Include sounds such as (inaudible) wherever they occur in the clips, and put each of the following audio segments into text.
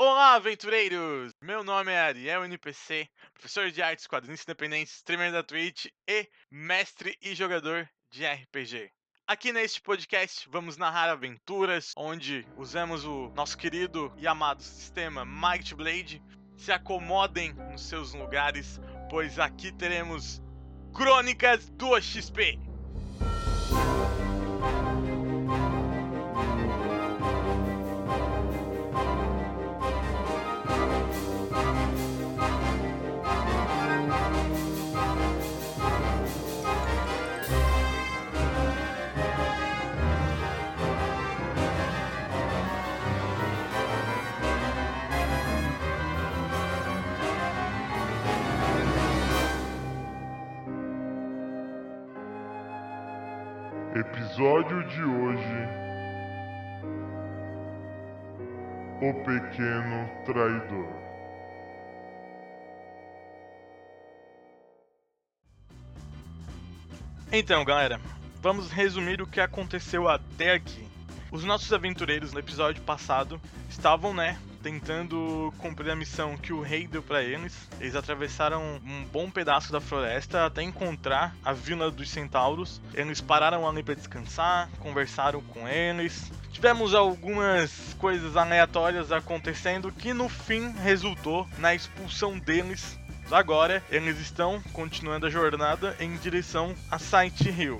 Olá, aventureiros! Meu nome é Ariel NPC, professor de artes quadrinhos independentes, streamer da Twitch e mestre e jogador de RPG. Aqui neste podcast vamos narrar aventuras onde usamos o nosso querido e amado sistema Might Blade. Se acomodem nos seus lugares, pois aqui teremos Crônicas do XP. Episódio de hoje: O Pequeno Traidor. Então, galera, vamos resumir o que aconteceu até aqui. Os nossos aventureiros no episódio passado estavam, né, tentando cumprir a missão que o rei deu para eles. Eles atravessaram um bom pedaço da floresta até encontrar a vila dos centauros. Eles pararam ali para descansar, conversaram com eles. Tivemos algumas coisas aleatórias acontecendo que no fim resultou na expulsão deles. Agora eles estão continuando a jornada em direção a Sight Hill.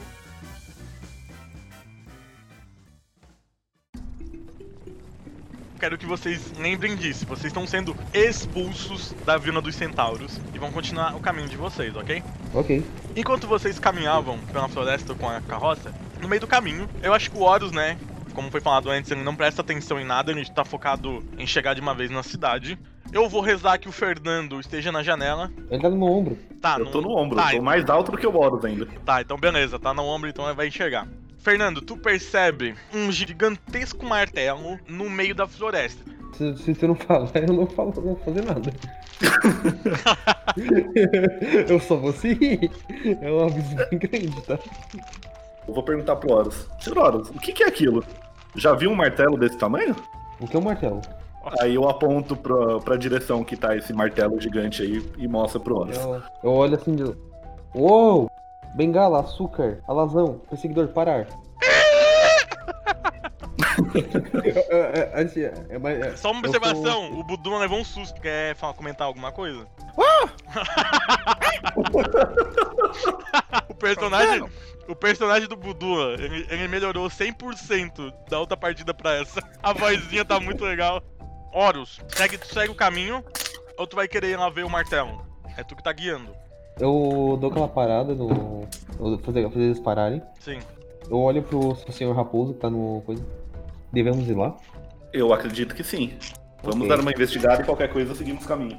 Quero que vocês lembrem disso. Vocês estão sendo expulsos da Vila dos Centauros e vão continuar o caminho de vocês, ok? Ok. Enquanto vocês caminhavam pela floresta com a carroça, no meio do caminho, eu acho que o Horus, né? Como foi falado antes, ele não presta atenção em nada, ele tá focado em chegar de uma vez na cidade. Eu vou rezar que o Fernando esteja na janela. Ele tá no meu ombro. Tá, eu no... tô no ombro, tá, eu tô então- mais alto do que o Horus ainda. Tá, então beleza, tá no ombro, então ele vai enxergar. Fernando, tu percebe um gigantesco martelo no meio da floresta. Se, se tu não falar, eu não falo, não vou fazer nada. (laughs) eu só vou seguir. É um aviso bem grande, tá? Eu vou perguntar pro Horus. Senhor Horus, o que, que é aquilo? Já viu um martelo desse tamanho? O que é um martelo? Aí eu aponto pra, pra direção que tá esse martelo gigante aí e mostro pro Horus. Eu, eu olho assim de. Uou! Bengala, açúcar, alazão, perseguidor, parar. É, é, é, assim, é, é, é, Só uma observação, o Buduma levou um susto. Quer falar, comentar alguma coisa? (laughs) o personagem. O personagem do Budua, ele, ele melhorou 100% da outra partida pra essa. A vozinha tá muito legal. Horus, segue, segue o caminho ou tu vai querer ir lá ver o martelo? É tu que tá guiando. Eu dou aquela parada no. eu vou fazer, fazer eles pararem. Sim. Eu olho pro, senhor Raposo que tá no. coisa. Devemos ir lá. Eu acredito que sim. Vamos Ok. dar uma investigada e qualquer coisa seguimos o caminho.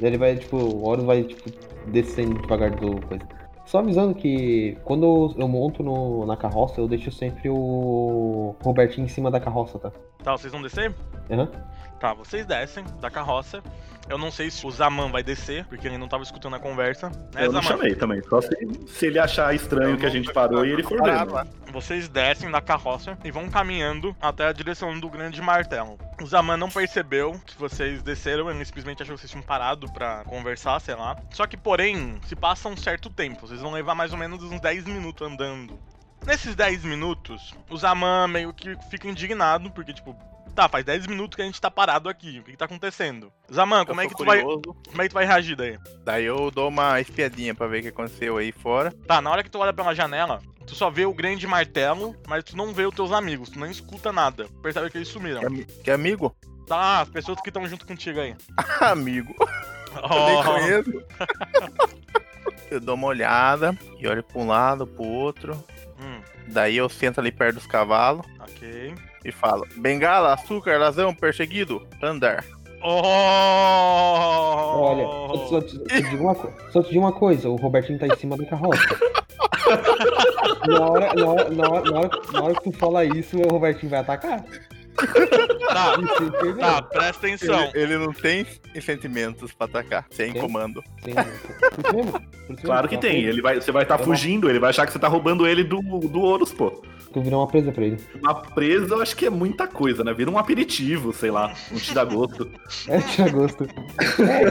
Ele vai, tipo, o Horus vai, tipo, descendo devagar do coisa. Só avisando que quando eu, monto no, na carroça, eu deixo sempre o Robertinho em cima da carroça, tá? Tá, vocês vão descer? Aham. Tá, vocês descem da carroça. Eu não sei se o Zaman vai descer, porque ele não tava escutando a conversa. Né, eu não Zaman? chamei também, só se, se ele achar estranho que a gente parou e ele for lá. Vocês descem da carroça e vão caminhando até a direção do grande martelo. O Zaman não percebeu que vocês desceram, ele simplesmente achou que vocês tinham parado pra conversar, sei lá. Só que, porém, se passa um certo tempo, vocês vão levar mais ou menos uns 10 minutos andando. Nesses 10 minutos, o Zaman meio que fica indignado, porque, tipo, tá, faz 10 minutos que a gente tá parado aqui, o que, que tá acontecendo? Zaman, como Eu é, que tu vai, como é que tu vai reagir daí? Daí eu dou uma espiadinha pra ver o que aconteceu aí fora. Tá, na hora que tu olha pela janela, tu só vê o grande martelo, mas tu não vê os teus amigos, tu não escuta nada. Percebe que eles sumiram. Que, que amigo? Tá, as pessoas que estão junto contigo aí. (laughs) amigo. Eu nem conheço. (laughs) eu dou uma olhada e olho pra um lado, pro outro. Hum, Daí eu sento ali perto dos cavalos ok. E falo: Bengala, açúcar, razão, perseguido, andar. Oh! Olha, só, te- digo uma, só te digo uma coisa, o Robertinho tá em cima da carroça. (laughs) na, hora, na, hora, na, hora, na, hora, na hora que tu fala isso, o Robertinho vai atacar. Tá, Isso, tá, presta atenção. Ele, ele não tem sentimentos pra atacar, sem Tem? comando. Tem- por isso mesmo, por isso Claro mesmo, que ela tem, ele vai, você vai estar Eu não- fugindo, ele vai achar que você tá roubando ele do, do Horus, pô. Tu virar uma presa pra ele. Uma presa eu acho que é muita coisa, né? Vira um aperitivo, sei lá, um tira-gosto. (laughs) É, tira gosto.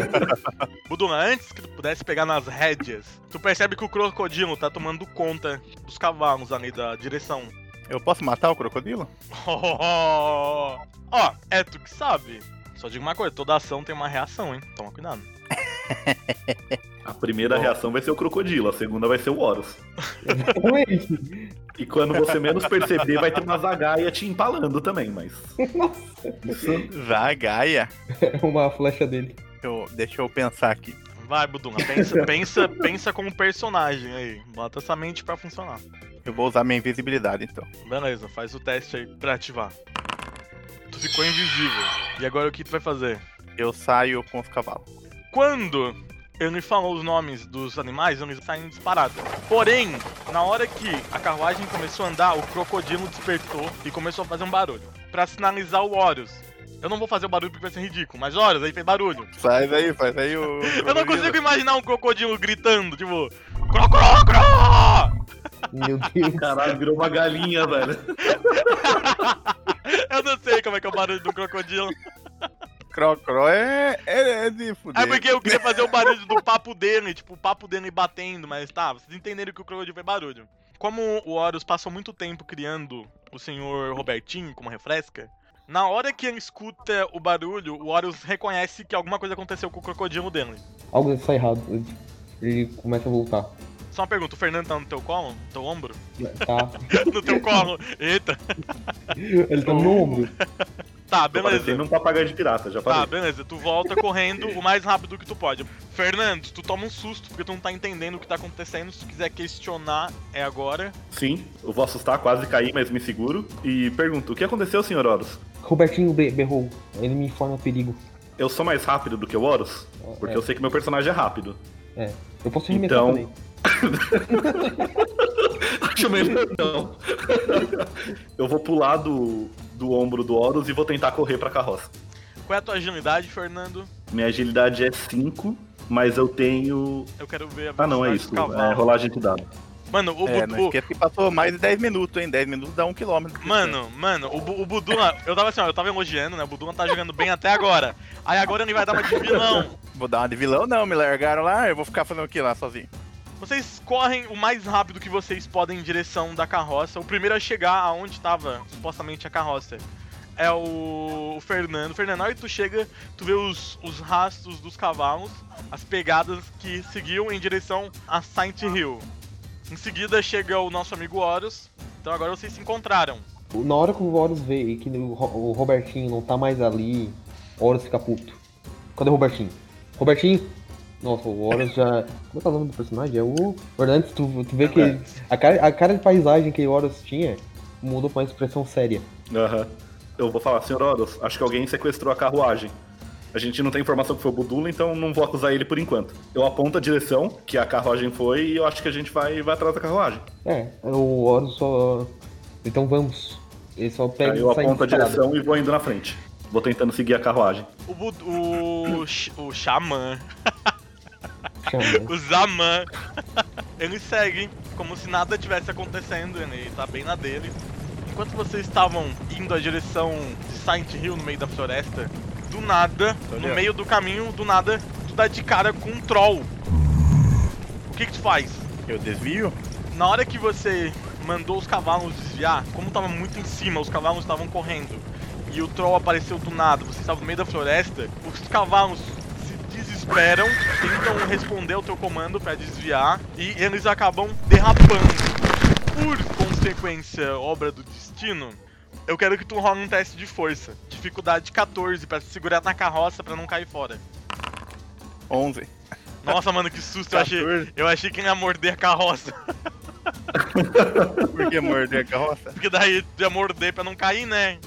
(laughs) Buduna, antes que tu pudesse pegar nas rédeas, tu percebe que o crocodilo tá tomando conta dos cavalos ali da direção. Eu posso matar o crocodilo? Ó, (laughs) Ó, é tu que sabe. Só digo uma coisa, toda ação tem uma reação, hein? Toma cuidado. A primeira reação vai ser o crocodilo, a segunda vai ser o Horus. Exatamente. E quando você menos perceber, vai ter uma zagaia te empalando também, mas. Isso Zagaia. É uma flecha dele. Eu, deixa eu pensar aqui. Vai, Buduna, pensa, (laughs) pensa, pensa como personagem aí. Bota essa mente pra funcionar. Eu vou usar minha invisibilidade então. Beleza, faz o teste aí pra ativar. Tu ficou invisível. E agora o que tu vai fazer? Eu saio com os cavalos. Quando ele me falou os nomes dos animais, eles saem disparados. Porém, na hora que a carruagem começou a andar, o crocodilo despertou e começou a fazer um barulho. Pra sinalizar o Horus. Eu não vou fazer o barulho porque vai ser ridículo, mas Horus aí fez barulho. Faz aí, faz aí o. Eu não consigo imaginar um crocodilo gritando, tipo. Crococro! Meu (laughs) Deus. Caralho, virou uma galinha, velho. (laughs) Eu não sei como é que é o barulho do crocodilo. Crocro é, é, é de fuder. É porque eu queria fazer o barulho do papo dele, tipo, o papo dele batendo, mas tá, vocês entenderam que o crocodilo foi barulho. Como o Horus passou muito tempo criando o senhor Robertinho como refresca, na hora que ele escuta o barulho, o Horus reconhece que alguma coisa aconteceu com o crocodilo dele. Algo está errado. Ele- Ele começa a voltar. Só uma pergunta, o Fernando tá no teu colo? No teu ombro? Tá. (laughs) no teu colo? Eita. Ele tá no meu ombro. (laughs) Tá, Tô beleza. parecendo um papagaio de pirata, já Tá, beleza. Tu volta correndo o mais rápido que tu pode. Fernando, tu toma um susto porque tu não tá entendendo o que tá acontecendo. Se tu quiser questionar, é agora. Sim, eu vou assustar, quase cair, mas me seguro. E pergunto, o que aconteceu, senhor Horus? Robertinho be- berrou. Ele me informa perigo. Eu sou mais rápido do que o Horus? Porque É. eu sei que meu personagem é rápido. É. Eu posso arremessar Então- também. (laughs) Acho melhor não. eu vou pular do, do ombro do Horus e vou tentar correr pra carroça. Qual é a tua agilidade, Fernando? Minha agilidade é 5, mas eu tenho. Eu quero ver a Ah, não, é isso. É rolagem de dado. Mano, o É, Budu. que passou mais de 10 minutos, hein? 10 minutos dá um quilômetro. Mano, mano, o, o Buduna, eu tava assim, ó, eu tava elogiando, né? O Buduna tá jogando bem até agora. Aí agora ele vai dar uma de vilão. Vou dar uma de vilão, não, me largaram lá, eu vou ficar fazendo o que lá sozinho. Vocês correm o mais rápido que vocês podem em direção da carroça. O primeiro a chegar aonde tava supostamente a carroça é o, o Fernando. Fernando, na hora que tu chega, tu vê os, os rastros dos cavalos, as pegadas que seguiam em direção a Saint Hill. Em seguida chega o nosso amigo Horus. Então agora vocês se encontraram. Na hora que o Horus vê que o, Ro- o Robertinho não tá mais ali, Horus fica puto. Cadê o Robertinho? Robertinho? Nossa, o Horus já. Como é que é o nome do personagem? É o. Fernandes, tu, tu vê que a cara, a cara de paisagem que o Horus tinha mudou pra uma expressão séria. Aham. Eu vou falar, senhor Horus, acho que alguém sequestrou a carruagem. A gente não tem informação que foi o Budula, então não vou acusar ele por enquanto. Eu aponto a direção que a carruagem foi e eu acho que a gente vai, vai atrás da carruagem. É, o Horus só. Então vamos. Ele só pega Aí eu aponto a direção e vou indo na frente. Vou tentando seguir a carruagem. O, Bud- o, o Xamã. (laughs) o Zaman, (laughs) ele segue como se nada tivesse acontecendo, ele tá bem na dele. Enquanto vocês estavam indo à direção de Silent Hill no meio da floresta, do nada, no meio do caminho, do nada, tu dá de cara com um troll. O que que tu faz? Eu desvio? Na hora que você mandou os cavalos desviar, como tava muito em cima, os cavalos estavam correndo e o troll apareceu do nada, você estava no meio da floresta, os cavalos se desesperam, tentam responder ao teu comando pra desviar e eles acabam derrapando. Por consequência, obra do destino, eu quero que tu role um teste de força. Dificuldade 14 pra se segurar na carroça pra não cair fora. 11. Nossa, mano, que susto, eu achei, 14. eu achei que ia morder a carroça. (laughs) Por que morder a carroça? Porque daí tu ia morder pra não cair, né?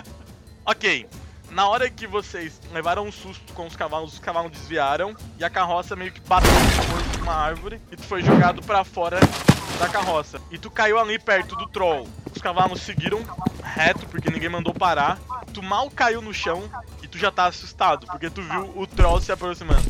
(laughs) ok. Na hora que vocês levaram um susto com os cavalos, os cavalos desviaram e a carroça meio que bateu força numa árvore e tu foi jogado pra fora da carroça. E tu caiu ali perto do troll. Os cavalos seguiram reto porque ninguém mandou parar. Tu mal caiu no chão e tu já tá assustado porque tu viu o troll se aproximando.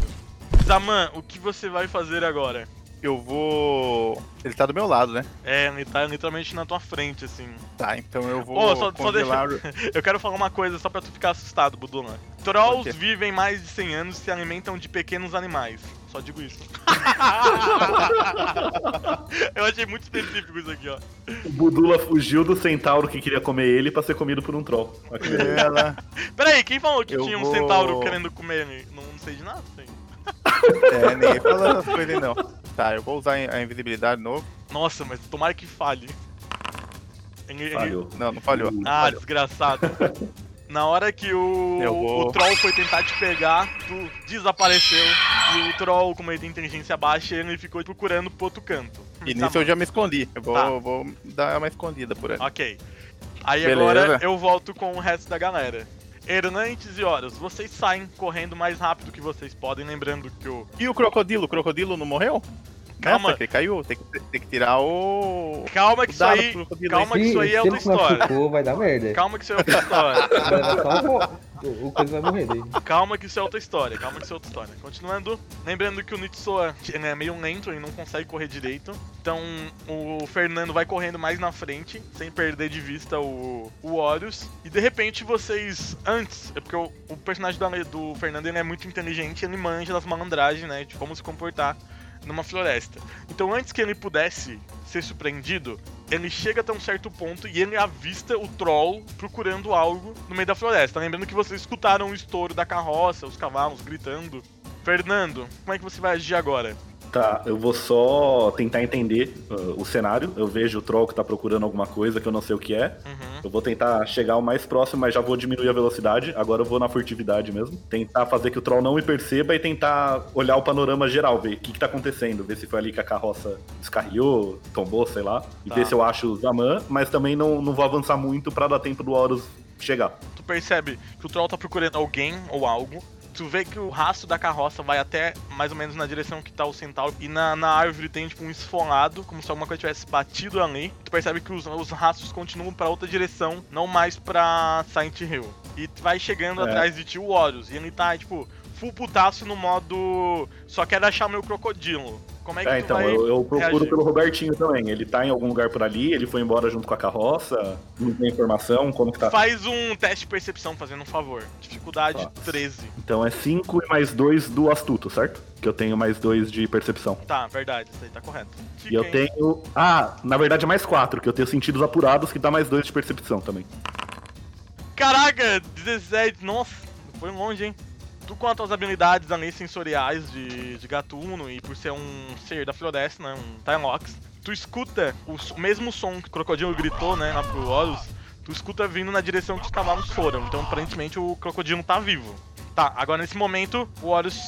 Zaman, o que você vai fazer agora? Eu vou. Ele tá do meu lado, né? É, ele tá literalmente na tua frente, assim. Tá, então eu vou. Ô, só- só congelar... (laughs) Eu quero falar uma coisa só pra tu ficar assustado, Budula. Trolls vivem mais de 100 anos e se alimentam de pequenos animais. Só digo isso. (laughs) Eu achei muito específico isso aqui, ó. O Budula fugiu do centauro que queria comer ele pra ser comido por um troll. Ela. Peraí, quem falou que Eu tinha um vou- centauro querendo comer ele? Não, não sei de nada. Sei. É, ninguém falou essas coisas aí, não. Tá, eu vou usar a invisibilidade de novo. Nossa, mas tomara que falhe. Falhou. Não, não falhou. Ah, Falhou. desgraçado. (laughs) Na hora que o, vou- o troll foi tentar te pegar, tu desapareceu. E o troll, como ele tem inteligência baixa, ele ficou procurando pro outro canto. E Tá nisso eu já me escondi. Eu vou, Tá. vou dar uma escondida por aí. Ok. Aí Beleza. agora eu volto com o resto da galera. Hernantes e Horus, vocês saem correndo mais rápido que vocês podem, lembrando que o. E o crocodilo? O crocodilo não morreu? Calma. Nessa que caiu? Tem que, tem que tirar o. Calma que o isso aí. Calma que isso aí é outra história. machucou, vai dar merda. Calma que isso é outra história. (laughs) O, coisa vai morrer daí. (laughs) Calma que isso é outra história, calma que isso é outra história. Continuando, lembrando que o Nitsoa ele é meio lento, ele não consegue correr direito. Então o Fernando vai correndo mais na frente, sem perder de vista o, o Horus. E de repente vocês, antes, é porque o, o personagem do, do Fernando ele é muito inteligente, ele manja das malandragens, né, de como se comportar numa floresta. Então antes que ele pudesse ser surpreendido, ele chega até um certo ponto e ele avista o troll procurando algo no meio da floresta. Lembrando que vocês escutaram o estouro da carroça, os cavalos gritando. Fernando, como é que você vai agir agora? Tá, eu vou só tentar entender uh, o cenário. Eu vejo o troll que tá procurando alguma coisa que eu não sei o que é. Uhum. Eu vou tentar chegar o mais próximo, mas já vou diminuir a velocidade. Agora eu vou na furtividade mesmo. Tentar fazer que o troll não me perceba e tentar olhar o panorama geral, ver o que, que tá acontecendo. Ver se foi ali que a carroça descarriou, tombou, sei lá. E Tá. ver se eu acho o Zaman, mas também não, não vou avançar muito pra dar tempo do Horus chegar. Tu percebe que o troll tá procurando alguém ou algo. Tu vê que o rastro da carroça vai até mais ou menos na direção que tá o centauro. E na, na árvore tem tipo um esfolado, como se alguma coisa tivesse batido ali. Tu percebe que os, os rastros continuam pra outra direção, não mais pra Silent Hill. E tu vai chegando É. atrás de ti o Horus. E ele tá, tipo, full putaço no modo. Só quero achar meu crocodilo. Como é que É, então, eu, eu procuro reagir? pelo Robertinho também. Ele tá em algum lugar por ali, ele foi embora junto com a carroça, não tem informação, como que tá. Faz um teste de percepção, fazendo um favor. Dificuldade Tá. 13. Então é 5 e mais 2 do astuto, certo? Que eu tenho mais 2 de percepção. Tá, verdade, isso aí tá correto. E eu tenho. Ah, na verdade é mais 4, que eu tenho sentidos apurados que dá mais 2 de percepção também. Caraca, 17, nossa, foi longe, hein? Tu com as tuas habilidades ali sensoriais de, de gatuno e por ser um ser da floresta, né, um Timelox, tu escuta o, mesmo som que o crocodilo gritou, né, lá pro Horus, tu escuta vindo na direção que os cavalos foram, então aparentemente o crocodilo tá vivo. Tá, agora nesse momento o Horus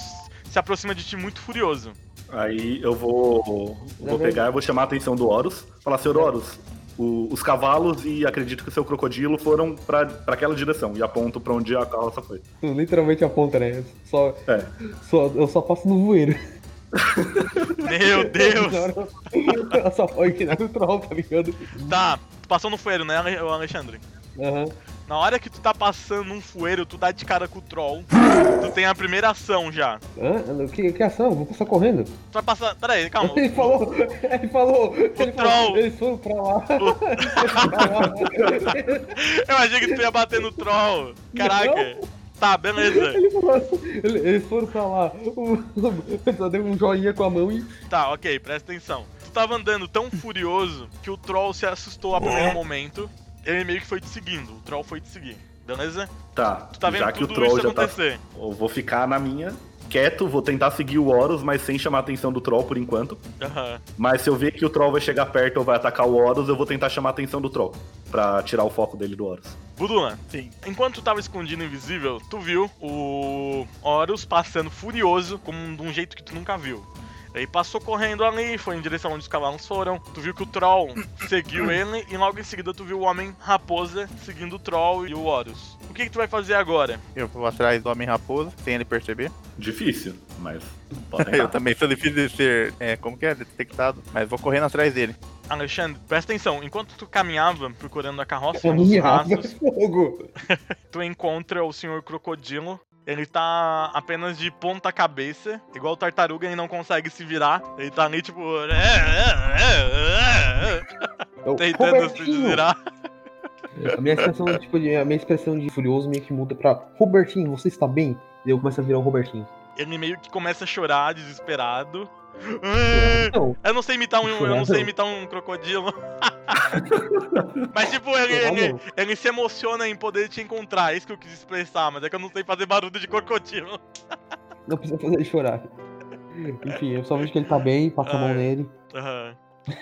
se aproxima de ti muito furioso. Aí eu vou. Vou pegar e vou chamar a atenção do Horus. Falar, senhor Horus, o- os cavalos e acredito que o seu crocodilo foram pra, pra aquela direção. E aponto pra onde a carroça foi. Tu literalmente aponta, né? Só, É. só, eu só passo no voeiro. Meu (laughs) Deus! Eu- Eu só pode tirar o troll, tá ligado? Tá, passou no fueiro, né, Alexandre? Aham. Na hora que tu tá passando num fueiro, tu dá de cara com o troll. Tu tem a primeira ação já. Hã? Que, que ação? Vou passar correndo. Tu vai passar. Pera aí, calma. Ele falou, ele falou, ele troll. falou, eles foram pra lá. (laughs) Eu achei que tu ia bater no troll. Caraca. Tá, beleza. (laughs) Ele falou assim, ele- eles foram pra lá. O- Ele só deu um joinha com a mão e. Tá, ok, presta atenção. Tu tava andando tão furioso que o troll se assustou a primeiro momento. Ele meio que foi te seguindo. O troll foi te seguir. Beleza? Tá, Tu tá vendo já que o troll já tá. acontecer. Eu vou ficar na minha, quieto, vou tentar seguir o Horus, mas sem chamar a atenção do troll por enquanto. Aham. Mas se eu ver que o troll vai chegar perto ou vai atacar o Horus, eu vou tentar chamar a atenção do troll. Pra tirar o foco dele do Horus. Budula, Sim. enquanto tu tava escondido invisível, tu viu o Horus passando furioso, como de um jeito que tu nunca viu. Aí passou correndo ali, foi em direção onde os cavalos foram. Tu viu que o Troll seguiu (coughs) ele e logo em seguida tu viu o Homem Raposa seguindo o Troll e o Horus. O que, que tu vai fazer agora? Eu vou atrás do Homem Raposa, sem ele perceber. Difícil, mas (laughs) pode Eu também sou difícil de ser, é, como que é, detectado. Mas vou correndo atrás dele. Alexandre, presta atenção, enquanto tu caminhava procurando a carroça Caminhava rastros, (laughs) fogo. (laughs) tu encontra o Senhor Crocodilo Ele tá apenas de ponta cabeça, igual o tartaruga, ele não consegue se virar. Ele tá ali, tipo. Eu, tentando se virar. A minha expressão, tipo, de, a minha expressão de furioso meio que muda pra Robertinho, você está bem? E eu começo a virar o Robertinho. Ele meio que começa a chorar, desesperado. Eu não sei imitar um, eu não sei imitar um crocodilo. (laughs) mas tipo, ele, ele, ele se emociona em poder te encontrar, é isso que eu quis expressar, mas é que eu não sei fazer barulho de crocodilo. não precisa fazer ele chorar. Enfim, eu só vejo que ele tá bem, passo a mão nele. Aham.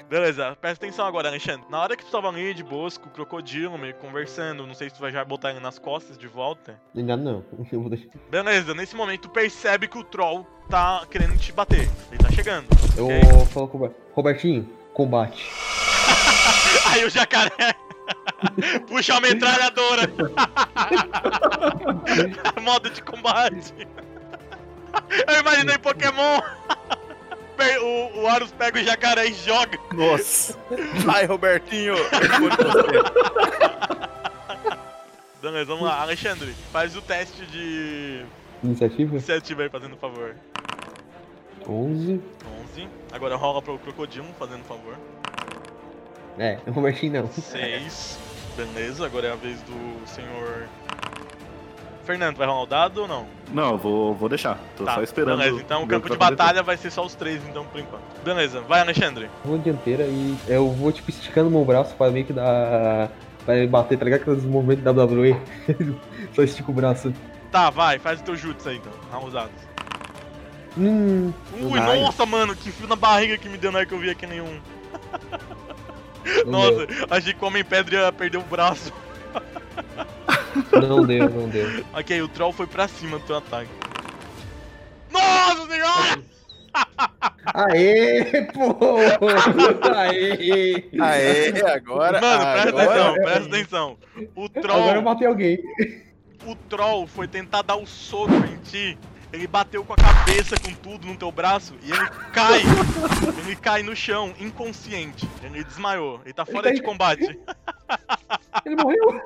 Beleza, presta atenção agora, Alexandre. Na hora que tu tava ali de boas com o crocodilo, meio conversando, não sei se tu vai já botar ele nas costas de volta. Ainda não. (laughs) Eu vou deixar. Beleza, nesse momento tu percebe que o troll tá querendo te bater. Ele tá chegando. Eu ok? falo com o. Robertinho, combate. (laughs) Aí o jacaré (laughs) puxa a metralhadora. Modo de combate. Eu imaginei Pokémon. O, o Horus pega o jacaré e joga. Nossa. (laughs) Vai, Robertinho. (laughs) Beleza, vamos lá. Alexandre, faz o teste de Iniciativa? iniciativa aí, fazendo favor. 11. 11. Agora rola pro crocodilo, fazendo favor. É, o Robertinho não. 6. Beleza, agora é a vez do senhor. Fernando, vai rolar o dado ou não? Não, eu vou, vou deixar. Tô só esperando. Beleza, então o campo de batalha vai ser só os três, então, por enquanto. Beleza, vai, Alexandre. Eu vou dianteira e eu vou, tipo, esticando meu braço pra meio que dar. Pra bater, tá ligado? Aqueles movimentos da WWE. (laughs) Só estico o braço. Tá, vai, faz o teu jutsu aí, então. Rola os dados. Hum. Ui, Ai. nossa, mano, que fio na barriga que me deu na hora que eu vi aqui nenhum. (laughs) Nossa, achei que o Homem-Pedra ia perder o braço. (laughs) Não deu, não deu. Ok, o troll foi pra cima do teu ataque. Nossa senhora! (laughs) Aê, pô! Aê! Aê, agora. Mano, presta agora... atenção, presta atenção. O Agora eu troll, matei alguém. o troll foi tentar dar o soco em ti. Ele bateu com a cabeça com tudo no teu braço e ele cai. Ele cai no chão, inconsciente. Ele desmaiou. Ele tá fora tá de aí. combate. Ele morreu. (laughs)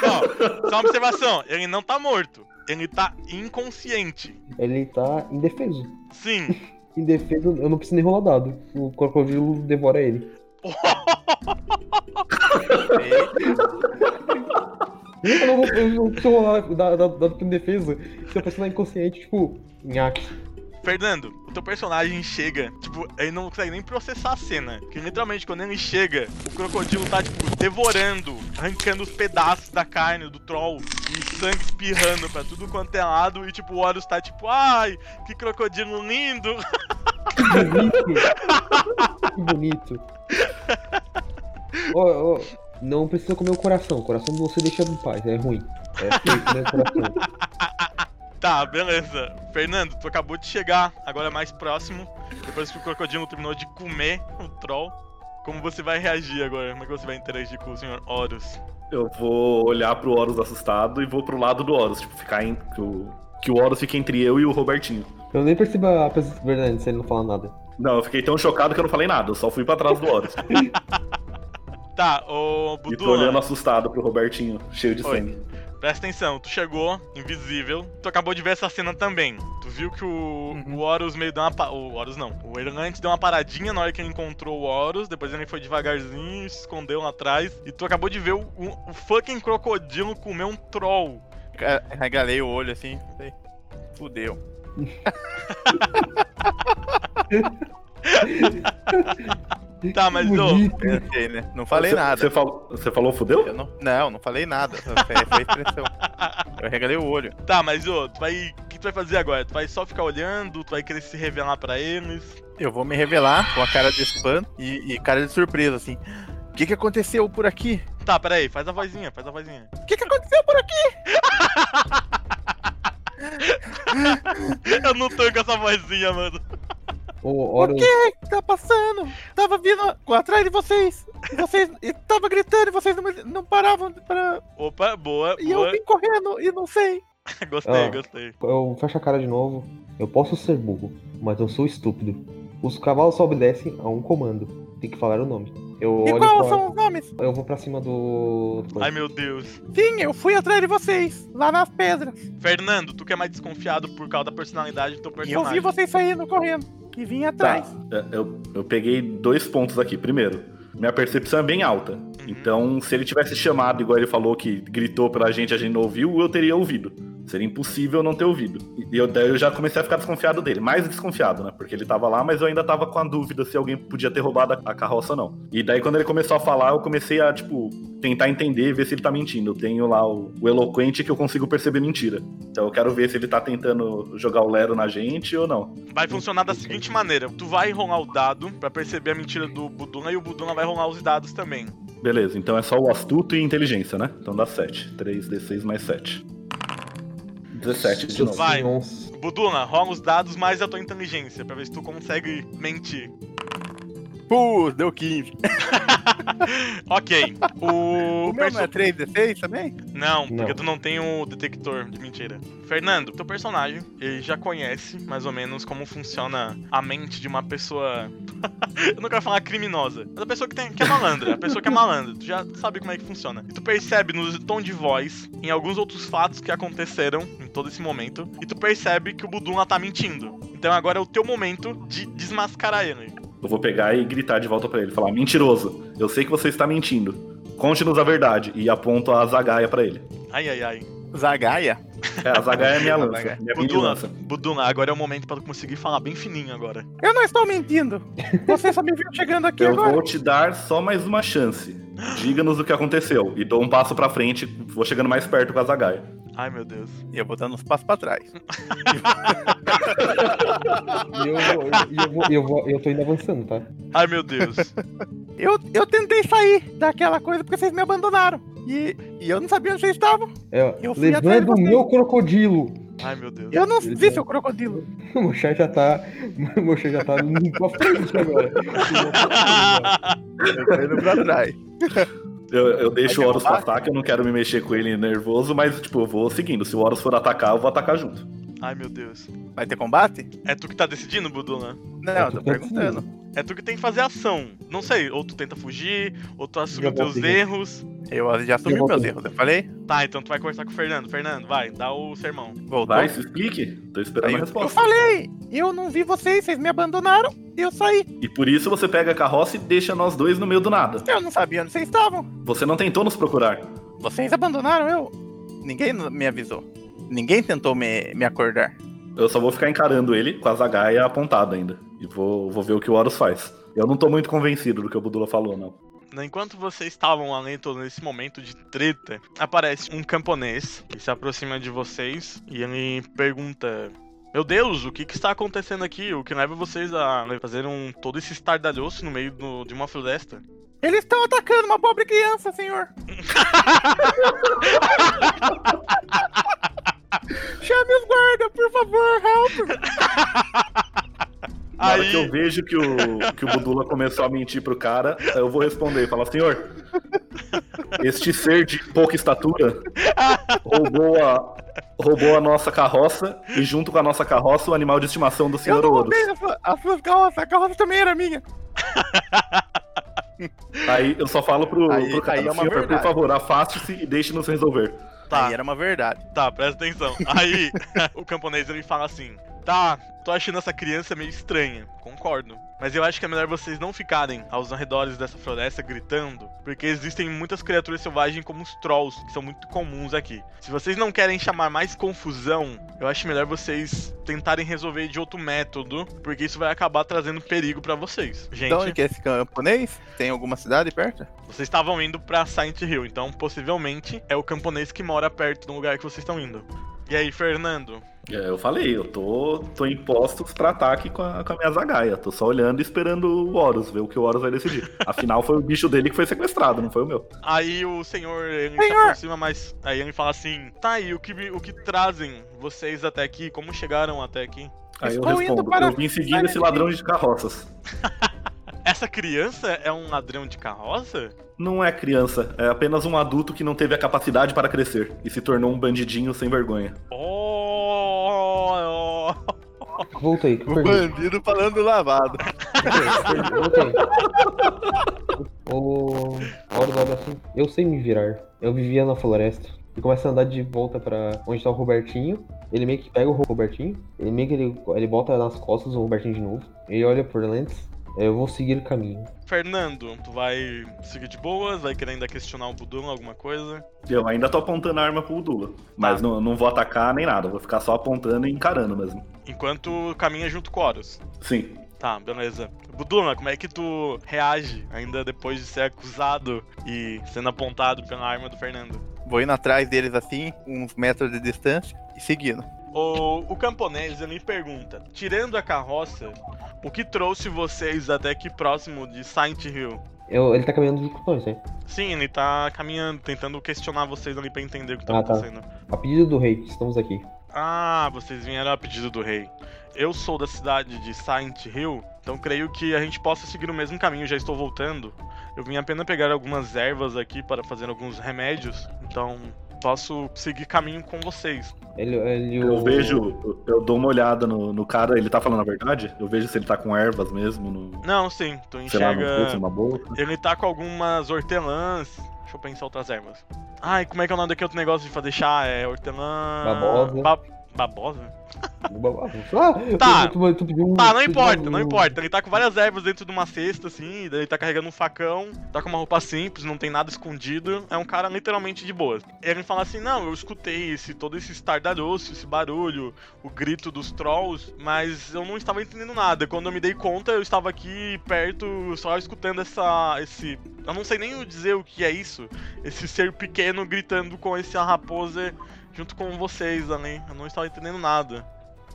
Não, só uma observação. Ele não tá morto. Ele tá inconsciente. Ele tá indefeso. Sim. (laughs) Indefeso, eu não preciso nem rolar dado. O crocodilo devora ele. (laughs) Eu não, vou- eu não preciso rolar dado, dado, dado pra indefesa. Se a pessoa tá inconsciente, tipo, nhaque. Fernando, o teu personagem chega, tipo, ele não consegue nem processar a cena. Que literalmente, quando ele chega, o crocodilo tá, tipo, devorando, arrancando os pedaços da carne do troll e sangue espirrando pra tudo quanto é lado. E, tipo, o Horus tá, tipo, ai, que crocodilo lindo. Que bonito. que bonito. (laughs) Ó, ó, não precisa comer o coração. O coração você deixa em paz, é ruim. É feio comer o coração. (laughs) Tá, beleza. Fernando, tu acabou de chegar, agora mais próximo. Depois que o crocodilo terminou de comer o troll. Como você vai reagir agora? Como é que você vai interagir com o senhor Horus? Eu vou olhar pro Horus assustado e vou pro lado do Horus, tipo, ficar em. Que o, que o Horus fique entre eu e o Robertinho. Eu nem percebo a presença verdade se ele não fala nada. Não, eu fiquei tão chocado que eu não falei nada, eu só fui pra trás do Horus. (laughs) Tá, ô e tô olhando Budu, assustado pro Robertinho, cheio de Oi. sangue. presta atenção, tu chegou, invisível, tu acabou de ver essa cena também. Tu viu que o, o Horus meio deu uma. pa- O Horus não, o Erlante deu uma paradinha na hora que ele encontrou o Horus, depois ele foi devagarzinho, se escondeu lá atrás, e tu acabou de ver o, o- o fucking crocodilo comer um troll. Regalei o olho assim. falei, Fudeu. (laughs) (laughs) Tá, mas ô. Pensei, né? Não falei Você- nada. Você, falou, você falou fudeu? Eu não, não, não falei nada. Foi, foi expressão. Eu regalei o olho. tá, mas ô, tu vai. O que tu vai fazer agora? Tu vai só ficar olhando, tu vai querer se revelar pra eles. Eu vou me revelar com a cara de espanto e, e cara de surpresa, assim. O que, que aconteceu por aqui? Tá, peraí, faz a vozinha, faz a vozinha. O que, que aconteceu por aqui? (laughs) Eu não tô com essa vozinha, mano. O Horus, O que tá passando? Tava vindo atrás de vocês. E vocês e tava gritando e vocês não, não paravam para. Opa, boa, E eu boa. vim correndo e não sei. (laughs) Gostei, Ah. gostei. eu fecho a cara de novo. Eu posso ser burro, mas eu sou estúpido. Os cavalos só obedecem a um comando. Tem que falar o nome. Eu E olho quais pra- são os nomes? Eu vou pra cima do. Ai meu Deus. Sim, eu fui atrás de vocês, lá nas pedras. Fernando, tu que é mais desconfiado por causa da personalidade do teu E eu personagem. vi vocês saindo correndo. E vim Tá, atrás. é, eu, eu peguei dois pontos aqui. Primeiro, minha percepção é bem alta. Então, se ele tivesse chamado, igual ele falou, que gritou pra gente, a gente não ouviu, eu teria ouvido. Seria impossível não ter ouvido. E eu, daí eu já comecei a ficar desconfiado dele. Mais desconfiado, né? Porque ele tava lá, mas eu ainda tava com a dúvida se alguém podia ter roubado a, carroça ou não. E daí, quando ele começou a falar, eu comecei a, tipo, tentar entender, ver se ele tá mentindo. Eu tenho lá o, o eloquente que eu consigo perceber mentira. Então eu quero ver se ele tá tentando jogar o Lero na gente ou não. Vai funcionar da seguinte maneira: tu vai rolar o dado pra perceber a mentira do Buduna e o Buduna vai rolar os dados também. Beleza, então é só o astuto e inteligência, né? Então dá 7. 3d6 mais 7. 17 de novo. Vai. Buduna, rola os dados mais a tua inteligência pra ver se tu consegue mentir. Putz, deu 15. (laughs) Ok. O. O meu não é 3d6 também? Não, porque Não. tu não tem o detector de mentira. Fernando, teu personagem, ele já conhece mais ou menos como funciona a mente de uma pessoa. (laughs) Eu não quero falar criminosa, mas a pessoa que, tem, que é malandra. A pessoa que é malandra. Tu já sabe como é que funciona. E tu percebe no tom de voz, em alguns outros fatos que aconteceram em todo esse momento, e tu percebe que o Buduna tá mentindo. Então agora é o teu momento de desmascarar ele. Eu vou pegar e gritar de volta pra ele, falar: mentiroso, eu sei que você está mentindo. Conte-nos a verdade. E aponto a zagaia pra ele. Ai, ai, ai. Zagaia? É, a zagaia é minha (laughs) lança. Zagaia. Minha Buduna, lança. Buduna, agora é o momento pra tu conseguir falar bem fininho agora. Eu não estou mentindo. Você só me viu chegando aqui Eu agora. vou te dar só mais uma chance. Diga-nos o que aconteceu. E dou um passo pra frente, vou chegando mais perto com a zagaia. Ai, meu Deus. E eu vou dando uns passos pra trás. E eu, eu, vou, eu, vou, eu tô indo avançando, tá? Ai, meu Deus. (laughs) Eu, eu tentei sair daquela coisa porque vocês me abandonaram. E, e eu não sabia onde vocês estavam. É, Eu fui levando o meu crocodilo. Ai, meu Deus. Eu não Ele vi tá- seu crocodilo. (laughs) O Mochar já tá. O Mochar já tá indo pra frente agora. (laughs) Eu tô indo pra trás. Eu, eu deixo o Horus derrubar? passar, que eu não quero me mexer com ele nervoso, mas, tipo, eu vou seguindo. Se o Horus for atacar, eu vou atacar junto. Ai, meu Deus. Vai ter combate? É tu que tá decidindo, Buduna? Não, Eu eu tô tô perguntando. É tu que tem que fazer ação. Não sei, ou tu tenta fugir, ou tu assume os teus erros. Eu já assumi Eu meus erros, eu falei? Tá, então tu vai conversar com o Fernando. Fernando, vai, dá o sermão. Voltou. Vai, se explique. Tô esperando Aí a eu, eu resposta. falei, eu não vi vocês, vocês me abandonaram e eu saí. E por isso você pega a carroça e deixa nós dois no meio do nada. Eu não sabia onde vocês estavam. Você não tentou nos procurar. Vocês abandonaram eu. Ninguém me avisou. Ninguém tentou me, me acordar. Eu só vou ficar encarando ele com a zagaia apontada ainda. E vou, vou ver o que o Horus faz. Eu não tô muito convencido do que o Budula falou, não. Enquanto vocês estavam além todo nesse momento de treta, aparece um camponês que se aproxima de vocês e ele pergunta: Meu Deus, o que, que está acontecendo aqui? O que leva vocês a fazer um, todo esse estardalhoço no meio do- de uma floresta? Eles estão atacando uma pobre criança, senhor. (laughs) Chame os favor, help. Na hora Aí, que eu vejo que o, que o Budula começou a mentir pro cara, eu vou responder e falar, senhor, este ser de pouca estatura roubou a, roubou a nossa carroça e junto com a nossa carroça o animal de estimação do senhor suas- as suas carroças, a carroça também era minha. Aí eu só falo pro, Aí- pro cara, aí é uma senhor, por verdade. favor, afaste-se e deixe-nos resolver. Tá, Aí era uma verdade. tá, presta atenção. Aí, (laughs) o camponês ele fala assim: Tá, tô achando essa criança meio estranha, concordo. Mas eu acho que é melhor vocês não ficarem aos arredores dessa floresta gritando, porque existem muitas criaturas selvagens como os trolls, que são muito comuns aqui. Se vocês não querem chamar mais confusão, eu acho melhor vocês tentarem resolver de outro método, porque isso vai acabar trazendo perigo pra vocês. Gente, Então, que é esse camponês? Tem alguma cidade perto? vocês estavam indo pra Silent Hill, então possivelmente é o camponês que mora perto do lugar que vocês estão indo. E aí, Fernando? É, eu falei, eu tô, tô em postos pra ataque com a, com a minha zagaia. Tô só olhando e esperando o Horus, ver o que o Horus vai decidir. Afinal, foi o bicho dele que foi sequestrado, não foi o meu. Aí o senhor, ele se Senhor! aproxima, mas aí ele fala assim, tá aí, o que, o que trazem vocês até aqui? Como chegaram até aqui? Aí eu Estou respondo, para eu vim seguindo esse ladrão de carroças. (laughs) Essa criança é um ladrão de carroça? Não é criança, é apenas um adulto que não teve a capacidade para crescer e se tornou um bandidinho sem vergonha. Oh, oh. Voltei, O perdi. bandido falando lavado. Voltei. O Horus olha assim, eu sei me virar. Eu vivia na floresta. E começa a andar de volta pra onde tá o Robertinho. Ele meio que pega o Robertinho. Ele meio que ele, ele bota nas costas o Robertinho de novo. Ele olha por lentes. Eu vou seguir o caminho. Fernando, tu vai seguir de boas? Vai querer ainda questionar o Budula, alguma coisa? Eu ainda tô apontando a arma pro Dula. Mas Tá. não, não vou atacar nem nada. Vou ficar só apontando e encarando mesmo. Enquanto caminha junto com Horus. Sim. Tá, beleza. Budula, como é que tu reage ainda depois de ser acusado e sendo apontado pela arma do Fernando? Vou indo atrás deles assim, uns metros de distância, e seguindo. O, o camponês ele me pergunta: tirando a carroça, o que trouxe vocês até aqui próximo de Saint Hill? Eu, ele tá caminhando junto com nós, né? Sim, ele tá caminhando, tentando questionar vocês ali pra entender o que tá Ah, tá. acontecendo. A pedido do rei, estamos aqui. Ah, vocês vieram a pedido do rei. Eu sou da cidade de Saint Hill, então creio que a gente possa seguir o mesmo caminho. Já estou voltando. Eu vim apenas pegar algumas ervas aqui para fazer alguns remédios, então posso seguir caminho com vocês. Ele, ele Eu o- vejo, eu- eu dou uma olhada no, no cara, ele tá falando a verdade? Eu vejo se ele tá com ervas mesmo, no, Não, sim, tu sei lá, no enxerga. numa bolsa. Ele tá com algumas hortelãs. Deixa eu pensar outras ervas. Ai, como é que é o nome daquele outro negócio de fazer chá? É hortelã. Babosa. Ba- babosa? Ah, Tá. tu- tu- tu pediu um- Tá, não importa, não importa. Ele tá com várias ervas dentro de uma cesta, assim, daí ele tá carregando um facão, tá com uma roupa simples, não tem nada escondido. É um cara literalmente de boa. Ele fala assim: não, eu escutei esse, todo esse estardalhaço, esse barulho, o grito dos trolls, mas eu não estava entendendo nada. Quando eu me dei conta, eu estava aqui perto, só escutando essa. esse. Eu não sei nem dizer o que é isso. Esse ser pequeno gritando com esse raposa junto com vocês ali. Eu não estava entendendo nada.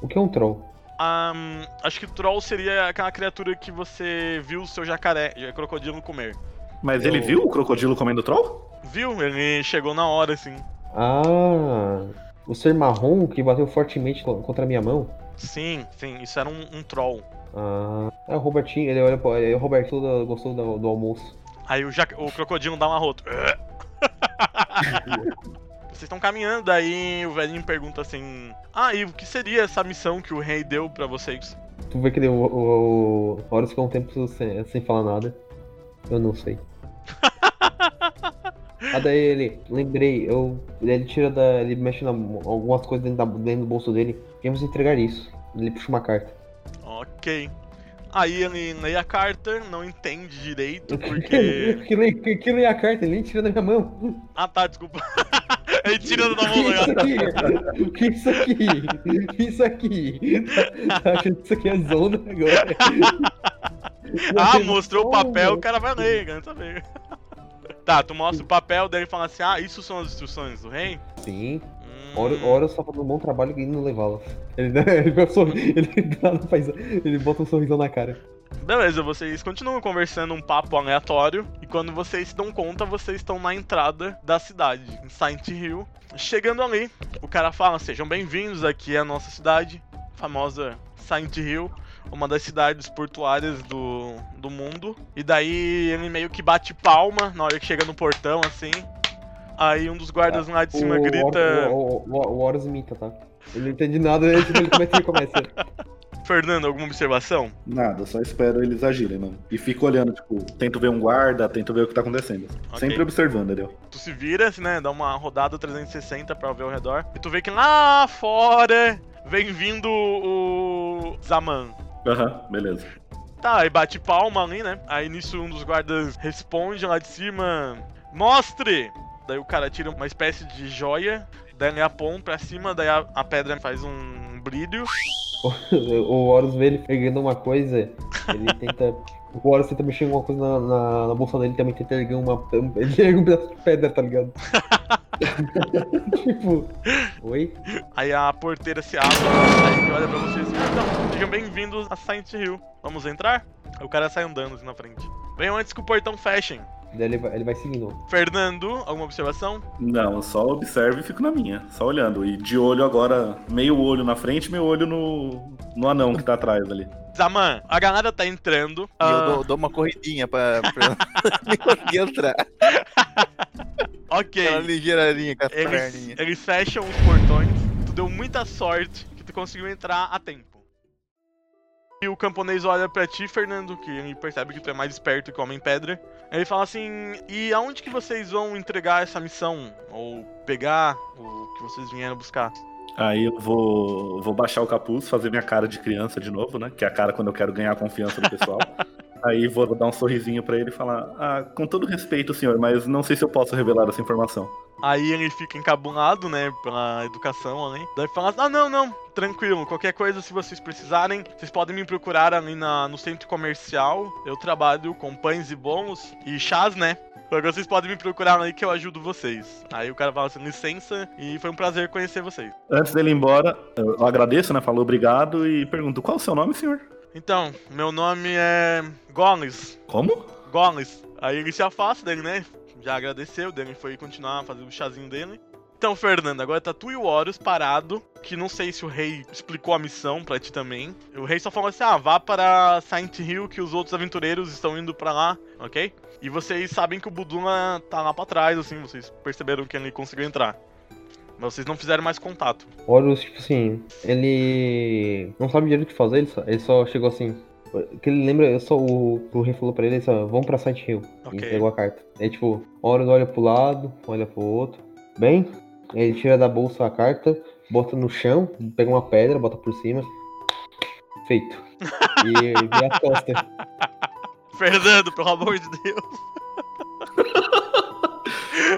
O que é um troll? Ahn, acho que troll seria aquela criatura que você viu o seu jacaré, o crocodilo comer. Mas ele Eu- viu o crocodilo comendo troll? Viu? Ele chegou na hora, assim. Ah, o ser marrom que bateu fortemente co- contra a minha mão. Sim, sim, isso era um, um troll. Ah, é o Robertinho, ele olha pro. é, O Robertinho do- gostou do, do almoço. Aí o, jac- o crocodilo dá um arroto. (laughs) Vocês estão caminhando, aí o velhinho pergunta assim: Ah, e o que seria essa missão que o rei deu pra vocês? Tu vê que o, o, o Horus ficou um tempo sem, sem falar nada. Eu não sei. (laughs) ah, daí ele, lembrei, eu, ele tira da. Ele mexe na, algumas coisas dentro, da- dentro do bolso dele. Vamos entregar isso. Ele puxa uma carta. Ok. Aí ele lê a carta, não entende direito, (laughs) porque. que, lê, que, que lê a carta, ele nem tira da minha mão. Ah tá, desculpa. (laughs) ele tira da mão isso né? que é isso aqui? O que é isso aqui? Tá achando que isso aqui é zona agora? Ah, mostrou o papel, o cara vai ler, quer saber. Tá, tu mostra o papel, daí ele fala assim: Ah, isso são as instruções do rei? Sim, Hum, Horus Horus tá fazendo um bom trabalho indo levá-las. Ele, ele, ele, um (laughs) faz- ele bota um sorrisão na cara. Beleza, vocês continuam conversando um papo aleatório. E quando vocês se dão conta, vocês estão na entrada da cidade, em Saint Hill. Chegando ali, o cara fala: Sejam bem-vindos aqui à nossa cidade, famosa Saint Hill, uma das cidades portuárias do, do mundo. E daí ele meio que bate palma na hora que chega no portão, assim. Aí um dos guardas lá de cima o, grita. O, o, o, o Horus imita, tá? Ele não entende nada, tipo, ele começa e começa. Fernando, alguma observação? Nada, só espero eles agirem, mano. E fico olhando, tipo, tento ver um guarda, tento ver o que tá acontecendo. Ok. Sempre observando, entendeu? Tu se vira, assim, né? Dá uma rodada 360 pra ver ao redor. E tu vê que lá fora vem vindo o Zaman. Aham, beleza. Tá, aí bate palma ali, né? Aí nisso um dos guardas responde lá de cima: Mostre! Daí o cara tira uma espécie de joia, daí ele aponta pra cima, daí a, a pedra faz um brilho. O Horus vê ele pegando uma coisa, ele (laughs) tenta. O Horus tenta mexer em alguma coisa na, na, na bolsa dele, também tenta erguer uma. Ele ergue um pedaço de pedra, tá ligado? (laughs) tipo. Oi? Aí a porteira se abre, aí ele olha pra vocês e diz, então, sejam bem-vindos a Saint Hill. Vamos entrar? O cara sai andando assim na frente. Venham antes que o portão fechem. Daí ele vai, ele vai seguindo. Fernando, alguma observação? Não, eu só observo e fico na minha, só olhando. E de olho agora, meio olho na frente, meio olho no, no anão que tá atrás ali. Zaman, a galera tá entrando. E ah, eu dou, dou uma corridinha pra, pra (laughs) me conseguir entrar. (laughs) Ok. Aquela ligeirinha com as Eles, perninhas. eles fecham os portões. Tu deu muita sorte que tu conseguiu entrar a tempo. E o camponês olha pra ti, Fernando, que ele percebe que tu é mais esperto que o Homem-Pedra. Ele fala assim: E aonde que vocês vão entregar essa missão? Ou pegar o que vocês vieram buscar? Aí eu vou, vou baixar o capuz, fazer minha cara de criança de novo, né? Que é a cara quando eu quero ganhar a confiança do pessoal. (laughs) Aí vou dar um sorrisinho pra ele e falar: Ah, com todo respeito, senhor, mas não sei se eu posso revelar essa informação. Aí ele fica encabulado, né, pela educação ali. Daí fala ah, não, não, tranquilo, qualquer coisa, se vocês precisarem, vocês podem me procurar ali na, no centro comercial. Eu trabalho com pães e bolos e chás, né? Agora vocês podem me procurar aí que eu ajudo vocês. Aí o cara fala assim, licença, e foi um prazer conhecer vocês. Antes dele ir embora, eu agradeço, né? Falou obrigado e pergunto: qual é o seu nome, senhor? Então, meu nome é Gonis. Como? Gonis. Aí ele se afasta dele, né? Já agradeceu, dele foi continuar fazendo o chazinho dele. Então, Fernando, agora tá tu e o Horus parado, que não sei se o rei explicou a missão pra ti também. O rei só falou assim, ah, vá para Saint Hill que os outros aventureiros estão indo pra lá, ok? E vocês sabem que o Buduma tá lá pra trás, assim, vocês perceberam que ele conseguiu entrar. Mas vocês não fizeram mais contato. Horus, tipo assim, ele não sabe direito o que fazer, ele só, ele só chegou assim, que ele lembra, eu só o, o rei falou pra ele, só, vamos pra Silent Hill. Ok. E entregou a carta. Aí, tipo, Horus olha pro lado, olha pro outro. Bem, ele tira da bolsa a carta, bota no chão, pega uma pedra, bota por cima. Feito. (laughs) E, vira as costas. Fernando, pelo amor de Deus.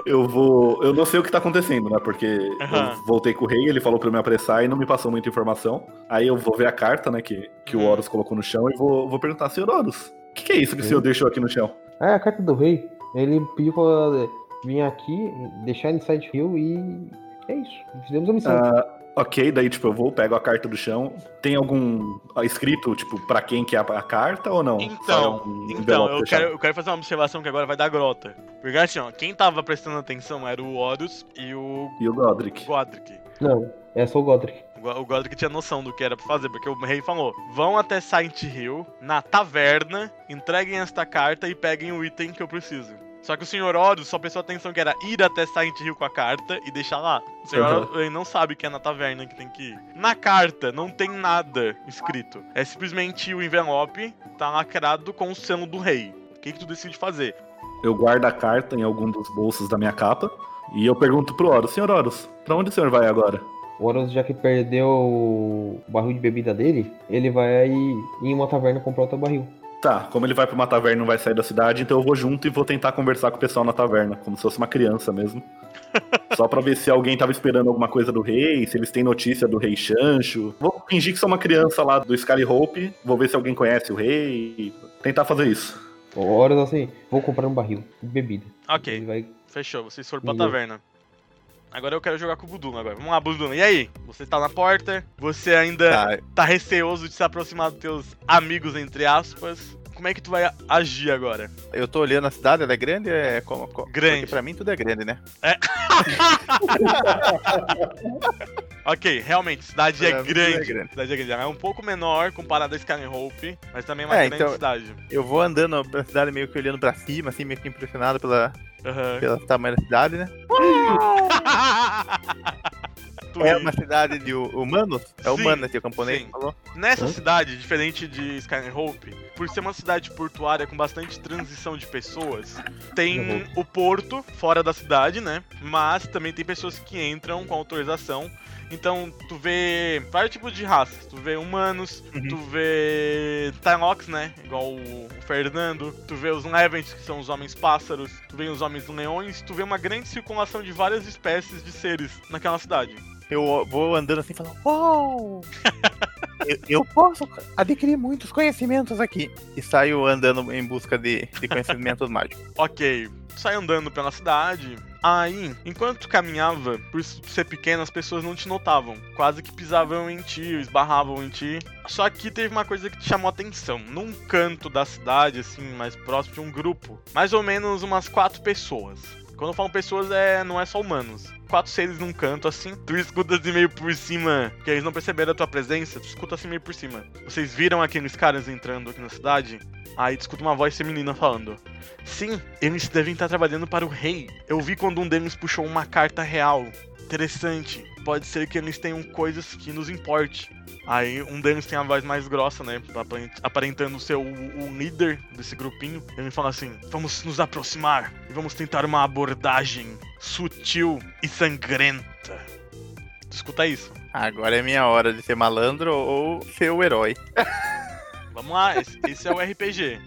Eu vou. Eu não sei o que tá acontecendo, né? Porque eu voltei com o rei, ele falou pra eu me apressar e não me passou muita informação. Aí eu vou ver a carta, né, que, que o Uhum. Horus colocou no chão e vou, vou perguntar, senhor Horus, o que, que é isso que o senhor deixou aqui no chão? Ah, é a carta do rei. Ele pediu pra vir aqui, deixar ele Silent Hill e. É isso. Fizemos a missão. Ah, ok, daí tipo, eu vou, pego a carta do chão. Tem algum ah, escrito, tipo, pra quem que é a, carta ou não? Então, um Então, eu quero, eu quero fazer uma observação que agora vai dar grota. Porque assim, ó, quem tava prestando atenção era o Horus e o E o Godric? Godric. Não, é só o Godric. O Go- O Godric tinha noção do que era pra fazer, porque o rei falou: vão até Silent Hill, na taverna, entreguem esta carta e peguem o item que eu preciso. Só que o senhor Horus só prestou atenção que era ir até Silent Hill com a carta e deixar lá. O senhor ele não sabe que é na taverna que tem que ir. Na carta não tem nada escrito. É simplesmente o envelope tá lacrado com o selo do rei. O que, que tu decide fazer? Eu guardo a carta em algum dos bolsos da minha capa. E eu pergunto pro Horus, senhor Horus, pra onde o senhor vai agora? O Horus, já que perdeu o barril de bebida dele, ele vai ir em uma taverna comprar outro barril. Tá, como ele vai pra uma taverna e não vai sair da cidade, então eu vou junto e vou tentar conversar com o pessoal na taverna, como se fosse uma criança mesmo. (laughs) Só pra ver se alguém tava esperando alguma coisa do rei, se eles têm notícia do rei Chancho. Vou fingir que sou uma criança lá do Scully Hope, vou ver se alguém conhece o rei tentar fazer isso. O Horus, assim, vou comprar um barril de bebida. Ele Ok, vai. fechou. Vocês foram pra taverna. Agora eu quero jogar com o Buduna agora. Vamos lá, Buduna. E aí? Você tá na porta, você ainda Tá, tá receoso de se aproximar dos teus amigos, entre aspas. Como é que tu vai agir agora? eu tô olhando a cidade, ela é grande? É como, Grande. Porque pra mim tudo é grande, né? (laughs) Ok, realmente, cidade é, É, grande. é grande. Cidade é grande. É um pouco menor comparada a Skyrim Hope, mas também é uma É, grande então- cidade. Eu vou andando pela cidade meio que olhando pra cima, assim, meio que impressionado pela, Aham. pelo tamanho da cidade, né? (laughs) É uma cidade de hu- humanos? É Sim, humana, que o camponês sim. falou. Nessa Hã? cidade, diferente de Skyrim Hope, por ser uma cidade portuária com bastante transição de pessoas, tem Uhum. o porto fora da cidade, né? Mas também tem pessoas que entram com autorização. Então, tu vê vários tipos de raças. Tu vê humanos, Uhum. tu vê Tylocks, né? Igual o o Fernando. Tu vê os Levents, que são os homens pássaros. Tu vê os homens leões. Tu vê uma grande circulação de várias espécies de seres naquela cidade. Eu vou andando assim falando, uau! (laughs) eu, eu posso adquirir muitos conhecimentos aqui. E saio andando em busca de, de conhecimentos (laughs) mágicos. Ok, sai andando pela cidade. Aí, enquanto tu caminhava, por ser pequeno, as pessoas não te notavam. Quase que pisavam em ti, esbarravam em ti. Só que teve uma coisa que te chamou atenção. Num canto da cidade, assim, mais próximo de um grupo, mais ou menos umas quatro pessoas. Quando eu falo pessoas, é, não é só humanos. Quatro seres num canto, assim. Tu escuta assim meio por cima, que eles não perceberam a tua presença. Tu escuta assim meio por cima. Vocês viram aqueles caras entrando aqui na cidade? Aí tu escuta uma voz feminina falando. Sim, eles devem estar trabalhando para o rei. Eu vi quando um deles puxou uma carta real. Interessante. Pode ser que eles tenham coisas que nos importe. Aí um deles tem a voz mais grossa, né? aparent- Aparentando ser o, o líder desse grupinho. Ele fala assim: Vamos nos aproximar e vamos tentar uma abordagem sutil e sangrenta. Escuta isso? Agora é minha hora de ser malandro ou ser o herói. (laughs) Vamos lá, esse, esse é o RPG.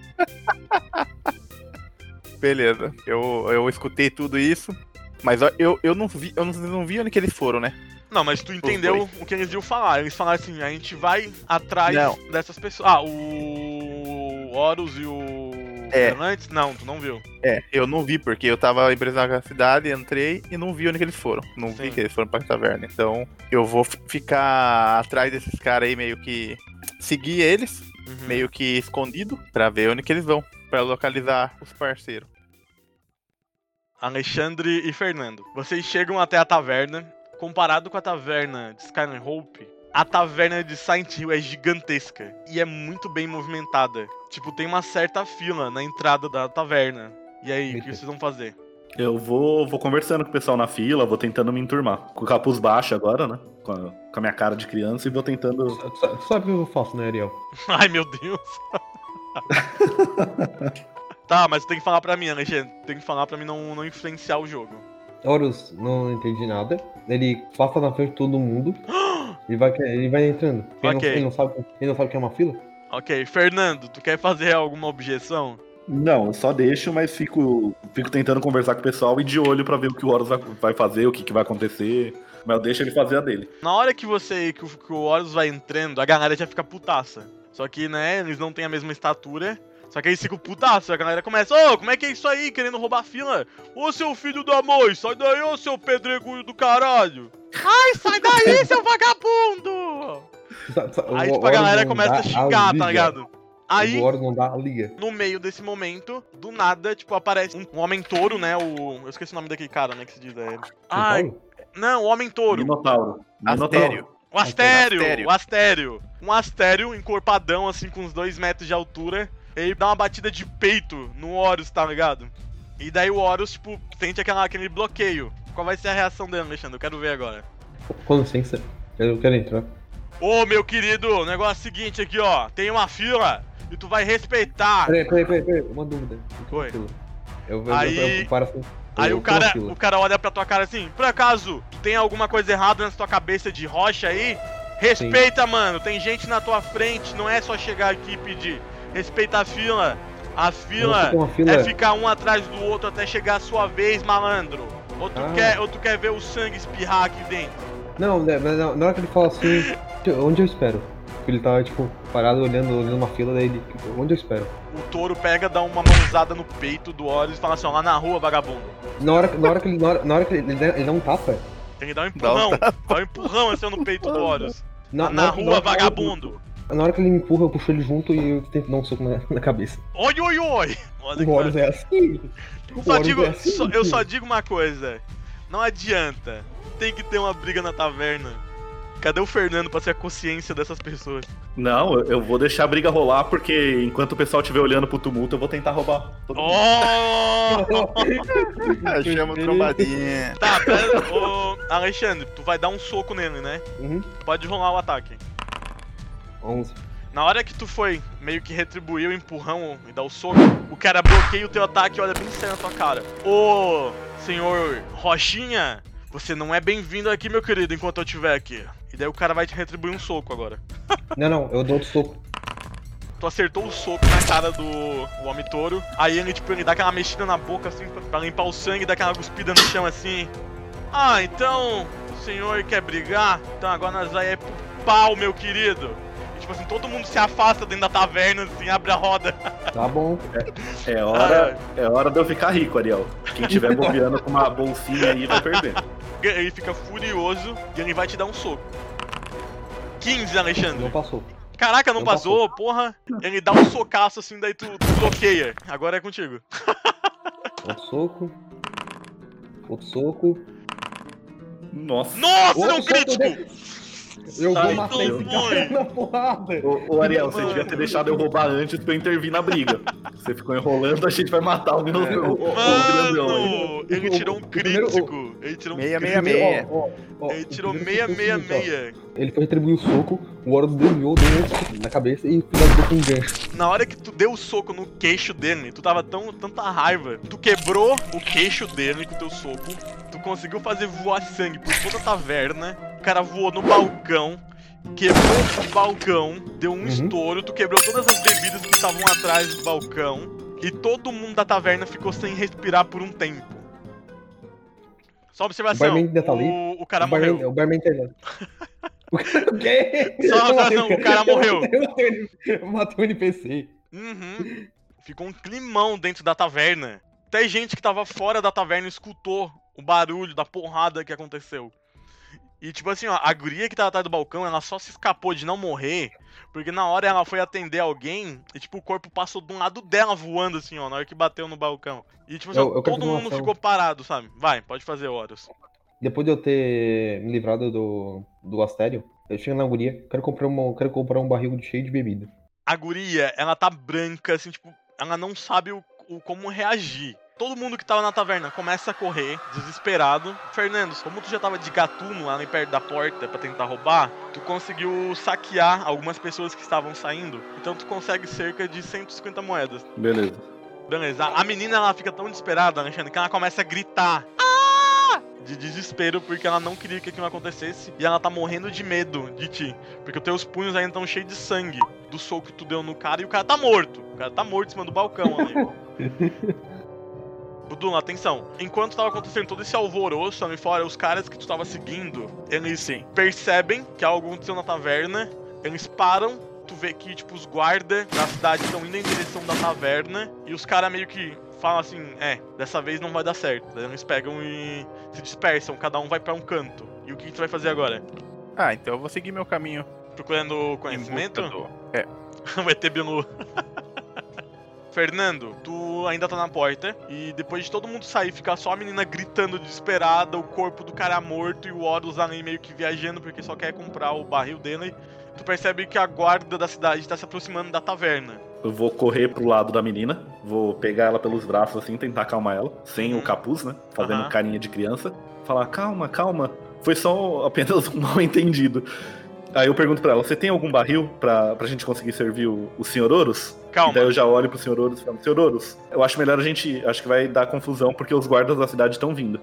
Beleza, eu, eu escutei tudo isso, mas eu, eu não vi, eu não, não vi onde que eles foram, né? Não, mas tu entendeu o que eles iam falar. Eles falaram assim: a gente vai atrás Não. dessas pessoas. Ah, o Horus e o. É. Antes? Não, tu não viu. É, eu não vi, porque eu tava empresando a cidade, entrei e não vi onde que eles foram. Não vi Sim. que eles foram pra taverna. Então, eu vou ficar atrás desses caras aí, meio que. Seguir eles, Uhum. meio que escondido, pra ver onde que eles vão. Pra localizar os parceiros. Alexandre e Fernando. Vocês chegam até a taverna. Comparado com a taverna de Skyline Hope, a taverna de Silent Hill é gigantesca e é muito bem movimentada. Tipo, tem uma certa fila na entrada da taverna. E aí, o que vocês vão fazer? Eu vou, vou conversando com o pessoal na fila, vou tentando me enturmar. Com o capuz baixo agora, né? Com a, com a minha cara de criança e vou tentando. Sabe o que eu faço, né, Ariel? (laughs) Ai, meu Deus. (laughs) tá, mas tem que falar pra mim, Alexandre. Tem que falar pra mim não, não influenciar o jogo. Horus, não entendi nada. Ele passa na frente de todo mundo. (gasps) e vai, ele vai entrando. Ele, Ok. não, ele, não sabe, ele não sabe que é uma fila? Ok, Fernando, tu quer fazer alguma objeção? Não, eu só deixo, mas fico, fico tentando conversar com o pessoal e de olho pra ver o que o Horus vai, vai fazer, o que, que vai acontecer. Mas eu deixo ele fazer a dele. Na hora que você, que o, que o Horus vai entrando, a galera já fica putaça. Só que, né, eles não têm a mesma estatura. Só que eles ficam putaços, a galera começa, ô, como é que é isso aí, querendo roubar a fila? Ô, seu filho da mãe, sai daí, ô, seu pedregulho do caralho. Ai, sai daí, (laughs) seu vagabundo! Aí, o tipo, a galera começa a xingar, tá ligado? Aí, O no meio desse momento, do nada, tipo, aparece um, um homem touro, né, o... Eu esqueci o nome daquele cara, né, que se diz, é... Ai, não, o homem touro. Minotauro. Astério. O Astério, Astério. o Astério. Um Astério encorpadão, assim, com uns dois metros de altura. Ele dá uma batida de peito no Horus, tá ligado? E daí o Horus, tipo, sente aquela, aquele bloqueio. Qual vai ser a reação dele, Alexandre? Eu quero ver agora. Com licença, eu quero entrar. Ô, meu querido, o negócio é o seguinte aqui, ó. Tem uma fila e tu vai respeitar. Peraí, peraí, peraí, peraí, uma dúvida. O que Oi. Eu, eu, Aí- paro assim. Aí o cara, o cara olha pra tua cara assim, por acaso, tu tem alguma coisa errada na tua cabeça de rocha aí? Respeita, mano, tem gente na tua frente, não é só chegar aqui e pedir. Respeita a fila. A fila fila. é ficar um atrás do outro até chegar a sua vez, malandro. Ou tu, Ah. quer, ou tu quer ver o sangue espirrar aqui dentro? Não, né, mas na na hora que ele fala assim, (laughs) onde eu espero? Porque Ele tava, tipo, parado olhando, olhando uma fila, daí ele, onde eu espero? O touro pega, dá uma mãozada no peito do Horus e fala assim, ó, lá na rua, vagabundo. Na hora, na hora que ele, na hora, na hora que ele, ele, dá, ele dá um tapa, Tem que dar um Dá um empurrão. Dá um empurrão assim no peito do Horus. na, na hora- rua, vagabundo. Na hora que ele me empurra, eu puxo ele junto e eu tento dar um soco na, na cabeça. Oi, oi, oi. Olha que O Horus é assim. Só digo, é assim. só- eu só digo uma coisa. Não adianta. Tem que ter uma briga na taverna. Cadê o Fernando pra ser a consciência dessas pessoas? Não, eu, vou deixar a briga rolar, porque enquanto o pessoal estiver olhando pro tumulto, eu vou tentar roubar todo mundo. Oh! (laughs) Chama o trombadinha. tá, pera. Ô, Alexandre, tu vai dar um soco nele, né? Uhum. Pode rolar o ataque. 11. Na hora que tu foi meio que retribuir o empurrão e dar o soco, o cara bloqueia o teu ataque e olha bem sério na tua cara. Ô, senhor Rochinha, você não é bem-vindo aqui, meu querido, enquanto eu estiver aqui. E daí o cara vai te retribuir um soco agora. (laughs) Não, não, eu dou outro soco. Tu acertou o soco na cara do o homem touro. Aí ele, tipo, ele dá aquela mexida na boca, assim, pra, pra limpar o sangue, dá aquela cuspida no chão, assim. Ah, então o senhor quer brigar? Então agora nós vai é pro pau, meu querido. Tipo assim, todo mundo se afasta dentro da taverna, assim, abre a roda. Tá bom. É hora, é hora de eu ficar rico, Ariel. Quem tiver (laughs) bobeando com uma bolsinha aí vai perder. Ele fica furioso e ele vai te dar um soco. 15, Alexandre. Não passou. Caraca, não Não passou, porra. Ele dá um socaço assim, daí tu, tu bloqueia. Agora é contigo. (laughs) Outro soco. Outro soco. Nossa. Nossa, Outro deu um soco crítico! Eu vou matar esse cara na porrada. Ô, ô, Ariel, você devia ter deixado eu roubar antes pra eu intervir na briga. Você ficou enrolando, a gente vai matar o meu É, o- o- grandão. Mano, ele o- tirou um crítico. Ele tirou um Meia, crítico. meia, meia. Ó, Ele tirou seguinte, ó. 666. Ele foi retribuir o soco, o Horus desviou, deu um na cabeça e finalizou com um gancho. Na hora que tu deu o soco no queixo dele, tu tava tão tanta raiva. Tu quebrou o queixo dele com teu soco. Tu conseguiu fazer voar sangue por toda a taverna. O cara voou no balcão. Quebrou o balcão, deu um Uhum. estouro, tu quebrou todas as bebidas que estavam atrás do balcão. E todo mundo da taverna ficou sem respirar por um tempo. Só observação, O barman ainda tá ali? o, o cara o barman, morreu. O barman tá lá. (laughs) O cara o quê? Só uma observação, o cara morreu. Matei o NPC. Uhum. Ficou um climão dentro da taverna. Até gente que tava fora da taverna escutou o barulho da porrada que aconteceu. E tipo assim, ó, a guria que tava atrás do balcão, ela só se escapou de não morrer, porque na hora ela foi atender alguém e tipo o corpo passou de um lado dela voando assim, ó, na hora que bateu no balcão. E tipo assim, Eu- eu todo mundo ficou parado, sabe? Vai, pode fazer Horus. Depois de eu ter me livrado do, do Astério, eu chego na guria, quero comprar, uma, quero comprar um barril cheio de bebida. a guria, ela tá branca, assim, tipo, ela não sabe o, o- como reagir. Todo mundo que tava na taverna começa a correr, desesperado. Fernando, como tu já tava de gatuno lá nem perto da porta pra tentar roubar, tu conseguiu saquear algumas pessoas que estavam saindo. Então tu consegue cerca de 150 moedas. Beleza. Beleza. A menina ela fica tão desesperada, Alexandre, que ela começa a gritar. "Ah!" De desespero, porque ela não queria que aquilo acontecesse. E ela tá morrendo de medo de ti. Porque os teus punhos ainda estão cheios de sangue do soco que tu deu no cara e o cara tá morto. O cara tá morto em cima do balcão ali. (laughs) Budula, atenção. Enquanto tava acontecendo todo esse alvoroço ali fora, os caras que tu tava seguindo, eles Sim. percebem que algo aconteceu na taverna, eles param, tu vê que, tipo, os guardas da cidade estão indo em direção da taverna, e os caras meio que falam assim, é, dessa vez não vai dar certo. Daí eles pegam e se dispersam, cada um vai pra um canto. E o que, tu vai fazer agora? Ah, então eu vou seguir meu caminho. Procurando conhecimento? do- (laughs) É. o ET Bilu. (laughs) Fernando, tu ainda tá na porta e depois de todo mundo sair, ficar só a menina gritando desesperada, o corpo do cara morto e o Horus ali meio que viajando porque só quer comprar o barril dele, tu percebe que a guarda da cidade tá se aproximando da taverna. Eu vou correr pro lado da menina, vou pegar ela pelos braços assim, tentar acalmar ela, sem o capuz, né? Fazendo Aham. carinha de criança. Falar, calma, calma. Foi só apenas (laughs) um mal entendido. Aí eu pergunto pra ela, você tem algum barril pra, pra gente conseguir servir o, o Sr. Horus? Calma. E daí eu já olho pro Sr. Horus e falo, Sr. Horus, eu acho melhor a gente. Acho que vai dar confusão porque os guardas da cidade estão vindo.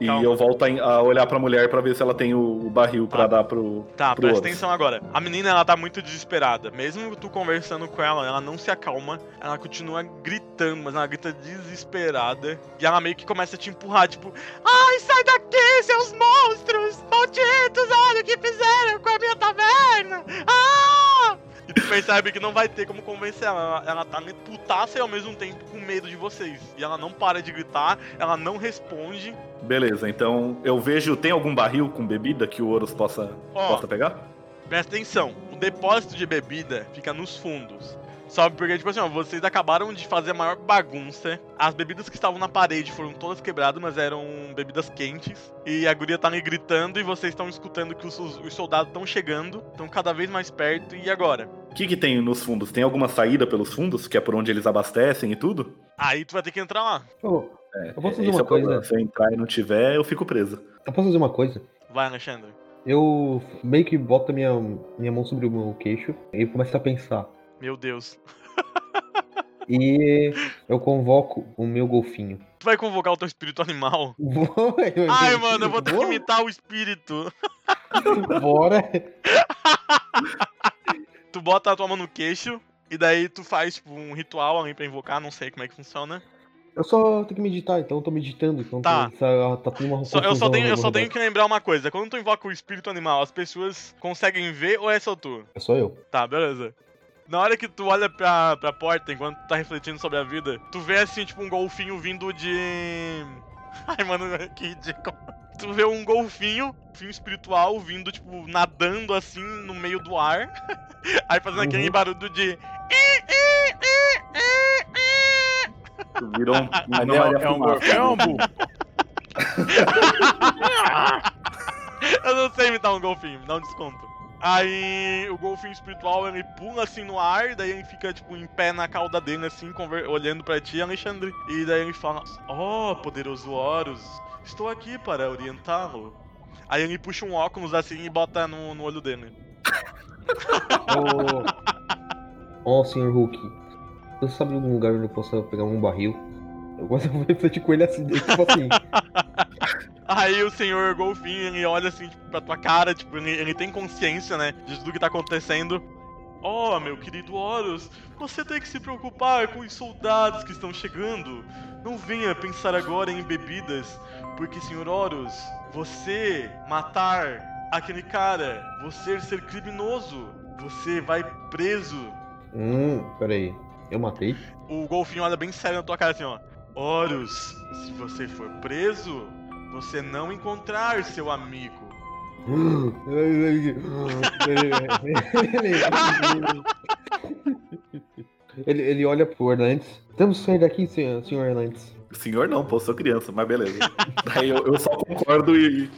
E Calma. eu volto a, olhar pra mulher pra ver se ela tem o, barril pra Ah. dar pro. Tá, pro presta atenção agora. A menina, ela tá muito desesperada. Mesmo tu conversando com ela, ela não se acalma. Ela continua gritando, mas ela grita desesperada. E ela meio que começa a te empurrar, tipo... Ai, sai daqui, seus monstros! Malditos, olha o que fizeram com a minha taverna! Ah! E tu percebe que não vai ter como convencer ela. Ela, tá putaça e ao mesmo tempo com medo de vocês. E ela não para de gritar, ela não responde. Beleza, então eu vejo. Tem algum barril com bebida que o Horus possa, Ó, possa pegar? Presta atenção, o depósito de bebida fica nos fundos. Só porque, tipo assim, ó, vocês acabaram de fazer a maior bagunça. As bebidas que estavam na parede foram todas quebradas, mas eram bebidas quentes. E a guria tá ali gritando e vocês estão escutando que os, os soldados estão chegando, estão cada vez mais perto. E agora? O que, que tem nos fundos? Tem alguma saída pelos fundos, que é por onde eles abastecem e tudo? Aí tu vai ter que entrar lá. É, Eu posso fazer esse uma é coisa? Se eu entrar e não tiver, eu fico preso. eu posso fazer uma coisa? Vai, Alexandre. Eu meio que boto a minha, minha mão sobre o meu queixo e começo a pensar. Meu Deus. E eu convoco o meu golfinho. Tu vai convocar o teu espírito animal? (laughs) Vou- Ai, mano, eu vou ter que imitar o espírito. (laughs) Bora. (laughs) Tu bota a tua mão no queixo. E daí tu faz, tipo, um ritual ali pra invocar, não sei como é que funciona. Eu só tenho que meditar, então eu tô meditando. Então Tá. tá, tá tendo uma Só- eu só tenho, eu só meu tenho que lembrar uma coisa. Quando tu invoca o espírito animal, as pessoas conseguem ver ou é só tu? É só eu. Tá, beleza. Na hora que tu olha pra, pra porta, enquanto tu tá refletindo sobre a vida, tu vê assim, tipo, um golfinho vindo de. (laughs) Ai, mano, (laughs) que ridículo. Tu vê um golfinho, golfinho espiritual, vindo, tipo, nadando assim no meio do ar. (laughs) Aí fazendo aquele Uhum. barulho de. Virou um. Mas não, é, é um golfinho é um? Eu não sei imitar um golfinho, me dá um desconto. Aí o golfinho espiritual ele pula assim no ar, daí ele fica tipo em pé na cauda dele, assim, olhando pra ti, Alexandre. E daí ele fala: Oh, poderoso Horus, estou aqui para orientá-lo. Aí ele puxa um óculos assim e bota no, no olho dele. Ó, oh, (laughs) senhor Hulk. Você sabe de algum lugar onde eu possa pegar um barril? Eu gosto de refletir com ele assim, tipo assim. (laughs) Aí o senhor golfinho, ele olha assim tipo, pra tua cara, tipo, ele, ele tem consciência, né, de tudo que tá acontecendo. Oh, meu querido Horus, você tem que se preocupar com os soldados que estão chegando. Não venha pensar agora em bebidas, porque, senhor Horus, você matar aquele cara, você ser criminoso, você vai preso. Hum, peraí. Eu matei? O golfinho olha bem sério na tua cara assim, ó. Horus, se você for preso, você não encontrar seu amigo. (laughs) ele, ele olha pro Erlantes. Temos que sair daqui, senhor, senhor Erlantes. Senhor não, pô, sou criança, mas beleza. Daí eu, eu só concordo e,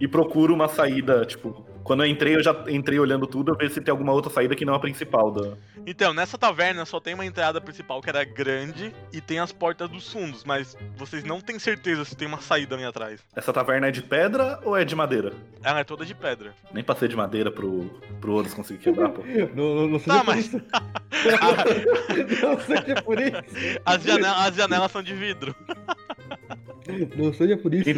e procuro uma saída, tipo, quando eu entrei, eu já entrei olhando tudo, ver se tem alguma outra saída que não a principal da. Então, nessa taverna só tem uma entrada principal que era grande e tem as portas dos fundos, mas vocês não têm certeza se tem uma saída ali atrás. Essa taverna é de pedra ou é de madeira? Ela é toda de pedra. Nem passei de madeira pro, pro Horus conseguir quebrar, pô. (laughs) Não, não, não seja Tá, por mas- isso. (laughs) não seja por isso. As, as janelas são de vidro. (laughs) Não seja por isso.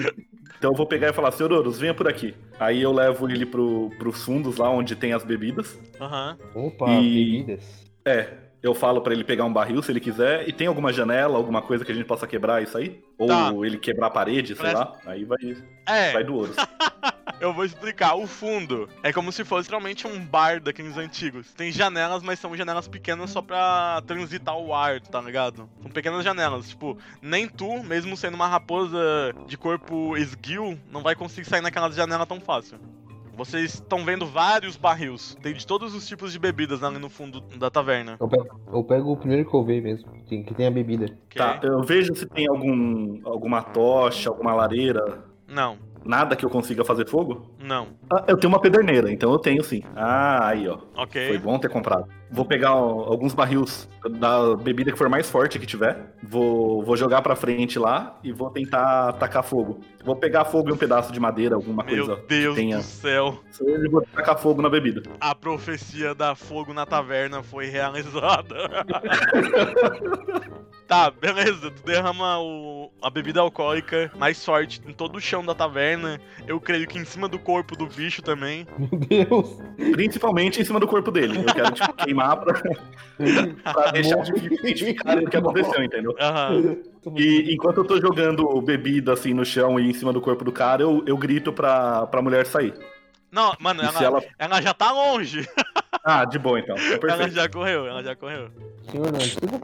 Então eu vou pegar e falar, senhor Horus, venha por aqui. Aí eu levo ele pro, pros fundos lá onde tem as bebidas. Aham. Opa, E- bebidas. É, eu falo pra ele pegar um barril se ele quiser. E tem alguma janela, alguma coisa que a gente possa quebrar isso aí? Ou Tá. ele quebrar a parede, sei Presta- lá. Aí vai, É, vai do Horus. (laughs) eu vou explicar. O fundo é como se fosse realmente um bar daqueles antigos. Tem janelas, mas são janelas pequenas só pra transitar o ar, tá ligado? São pequenas janelas. Tipo, nem tu, mesmo sendo uma raposa de corpo esguio, não vai conseguir sair naquelas janelas tão fácil. Vocês estão vendo vários barris. Tem de todos os tipos de bebidas ali no fundo da taverna. Eu pego, eu pego o primeiro que eu ver mesmo, que, que tem a bebida. ok? Tá, eu vejo se tem algum, alguma tocha, alguma lareira. Não, Nada que eu consiga fazer fogo? não. Ah, eu tenho uma pederneira, então eu tenho sim. Ah, aí ó. Ok. Foi bom ter comprado. Vou pegar ó, alguns barris da bebida que for mais forte que tiver. Vou, vou jogar pra frente lá e vou tentar tacar fogo. Vou pegar fogo e um pedaço de madeira, alguma Meu coisa Deus que tenha. do céu. E vou tacar fogo na bebida. A profecia da fogo na taverna foi realizada. (laughs) tá, beleza. Tu derrama o, a bebida alcoólica mais forte em todo o chão da taverna. Eu creio que em cima do corpo do bicho também. Meu Deus! Principalmente em cima do corpo dele. Eu quero tipo, queimar (laughs) pra, (laughs) pra deixar de identificar o que aconteceu, entendeu? Aham. E enquanto eu tô jogando bebida assim no chão e em cima do corpo do cara, eu, eu grito pra, pra mulher sair. Não, mano, ela, ela. ela já tá longe. (laughs) Ah, de boa então. É Ela já correu, ela já correu. Senhor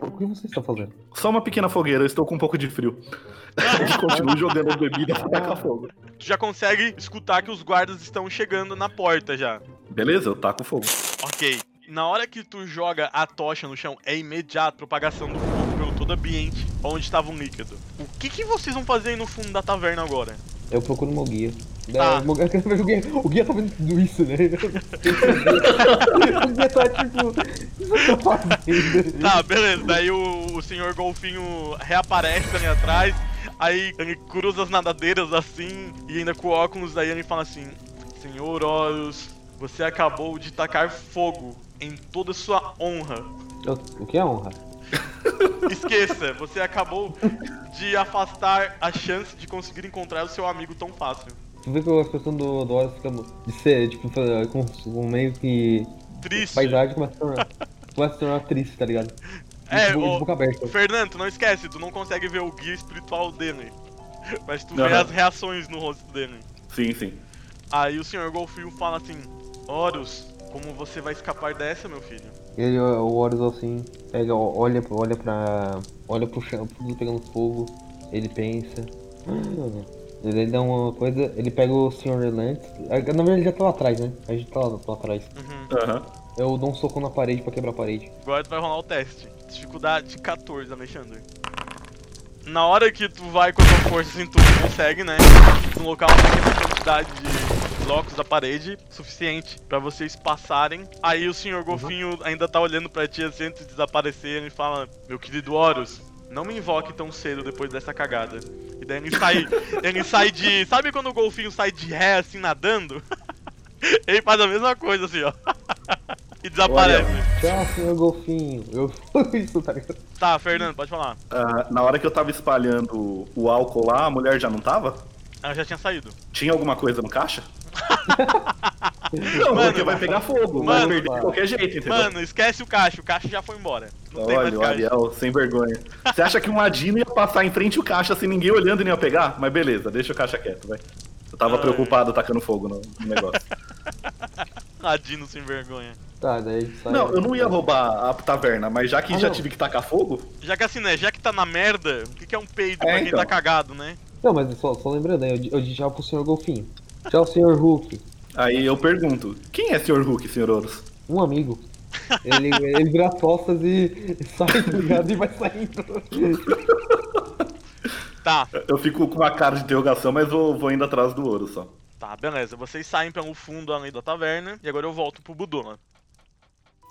o que você está fazendo? Só uma pequena fogueira, eu estou com um pouco de frio. (laughs) E continuo jogando bebida pra tacar fogo. Tu já consegue escutar que os guardas estão chegando na porta já. Beleza, eu taco fogo. Ok. Na hora que tu joga a tocha no chão, é imediato propagação do fogo pelo todo ambiente onde estava um líquido. O que, que vocês vão fazer aí no fundo da taverna agora? Eu procuro meu guia. Tá. É, (laughs) o, guia o guia tá vendo tudo isso, né? (laughs) o guia tá tipo. Tá? Tá, beleza. Daí o, o senhor golfinho reaparece ali atrás. Aí ele cruza as nadadeiras assim e ainda com óculos. Aí ele fala assim: Senhor Horus, você acabou de tacar fogo em toda sua honra. O que é honra? (laughs) Esqueça, você acabou de afastar a chance de conseguir encontrar o seu amigo tão fácil. Tu vê que a expressão do, do Horus fica de ser, tipo, com, com meio que. Triste. Paisagem começa a tornar. começa a tornar triste, tá ligado? É, de ô- boca aberta. Fernando, não esquece, tu não consegue ver o guia espiritual dele. Mas tu vê Aham. as reações no rosto dele. Sim, sim. Aí o senhor Golfio fala assim: Horus, como você vai escapar dessa, meu filho? Ele, o Horus assim, pega, olha, olha pra. Olha pro chão, tudo pegando fogo. Ele pensa. (gasps) Ele dá uma coisa, ele pega o Sr. Relantes. Na verdade ele já tá lá atrás, né? A gente tá lá, lá atrás. Uhum. Aham. Eu dou um soco na parede pra quebrar a parede. Agora tu vai rolar o teste. Dificuldade 14, Alexandre. Na hora que tu vai com a tua força, assim, tu consegue, né? Deslocar uma pequena quantidade de blocos da parede suficiente pra vocês passarem. Aí o senhor Golfinho ainda tá olhando pra ti assim antes de desaparecer e fala: Meu querido Horus, não me invoque tão cedo depois dessa cagada. E daí ele sai. (laughs) ele sai de. Sabe quando o golfinho sai de ré assim nadando? (laughs) ele faz a mesma coisa assim, ó. (laughs) e desaparece. Tchau, senhor golfinho. Eu fui isso, tá ligado? Tá, Fernando, pode falar. Ah, na hora que eu tava espalhando o álcool lá, a mulher já não tava? Ela já tinha saído. Tinha alguma coisa no caixa? (laughs) não, Mano, porque vai pegar fogo, mano, vai perder de qualquer jeito, entendeu? Mano, esquece o caixa, o caixa já foi embora. Não tem mais Olha, o. Ariel, sem vergonha. Você acha que um Adino ia passar em frente ao caixa sem ninguém olhando e não ia pegar? Mas beleza, deixa o caixa quieto, vai. Eu tava Ai. preocupado tacando fogo no, negócio. (laughs) Ladino sem vergonha. Tá, daí sai. não, eu não ia roubar a taverna, mas já que Ah, já não. tive que tacar fogo, Já que assim, né? Já que tá na merda, o que, que é um peido É, pra quem então. tá cagado, né? Não, mas só, só lembrando aí, eu, eu disse tchau pro senhor golfinho. Tchau, senhor Hulk. aí eu pergunto: quem é Sr. Hulk, Sr. Horus? Um amigo. Ele, ele vira as costas e sai, tá ligado? E vai saindo. Tá, Eu fico com uma cara de interrogação, mas vou, vou indo atrás do ouro só. Tá, beleza. Vocês saem pelo fundo além da taverna e agora eu volto pro Budula.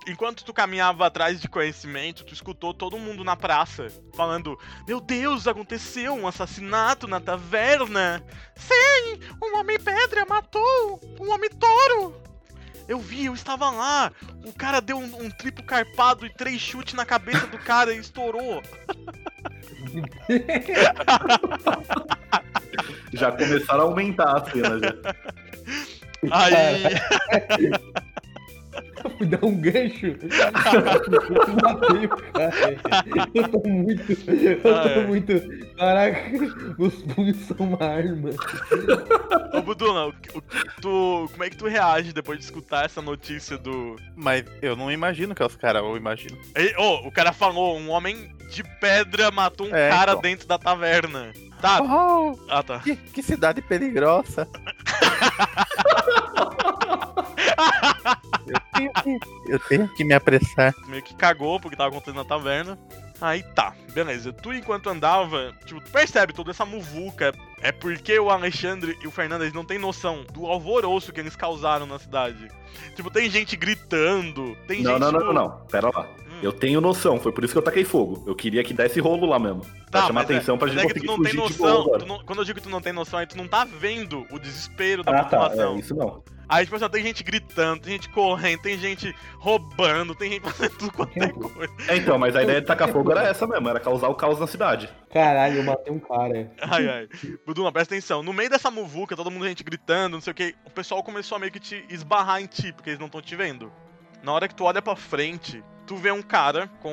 Enquanto tu caminhava atrás de conhecimento, tu escutou todo mundo na praça falando: Meu Deus, aconteceu um assassinato na taverna! Sim, um homem pedra matou um homem touro! Eu vi, eu estava lá! O cara deu um, um triplo carpado e três chutes na cabeça do cara e estourou! (laughs) Já começaram a aumentar as cenas. Já. Aí. (laughs) Fui dar um gancho. Eu matei o cara. Eu tô muito. Eu tô Ah, é. muito. Caraca, meus punhos são uma arma. Ô Budula, o, o, tu, como é que tu reage depois de escutar essa notícia do. Mas eu não imagino que é os caras, ou imagino. Ô, o cara falou, um homem de pedra matou um É, cara então. dentro da taverna. Tá. Oh, Ah, tá. que, que cidade peligrosa. (laughs) eu, tenho que, eu tenho que me apressar. Meio que cagou porque tava acontecendo na taverna. Aí tá, beleza. Tu enquanto andava, tipo, tu percebe toda essa muvuca. É porque o Alexandre e o Fernando eles não têm noção do alvoroço que eles causaram na cidade. Tipo, tem gente gritando, tem Não, gente. não, não, não, não. Pera lá. hum, Eu tenho noção, foi por isso que eu taquei fogo. Eu queria que desse rolo lá mesmo. Pra Tá, chamar é- atenção pra mas gente é que tu conseguir não tem fugir de boa noção. não- quando eu digo que tu não tem noção, aí tu não tá vendo o desespero da Ah, tá. população. É, isso não. Aí, tipo assim, tem gente gritando, tem gente correndo, tem gente roubando, tem gente fazendo tudo quanto é coisa. É, então, mas a ideia de tacar fogo era essa mesmo, era causar o caos na cidade. Caralho, eu matei um cara. Ai, ai. Buduma, presta atenção. No meio dessa muvuca, todo mundo gente gritando, não sei o que, o pessoal começou a meio que te esbarrar em ti, porque eles não estão te vendo. Na hora que tu olha pra frente, tu vê um cara com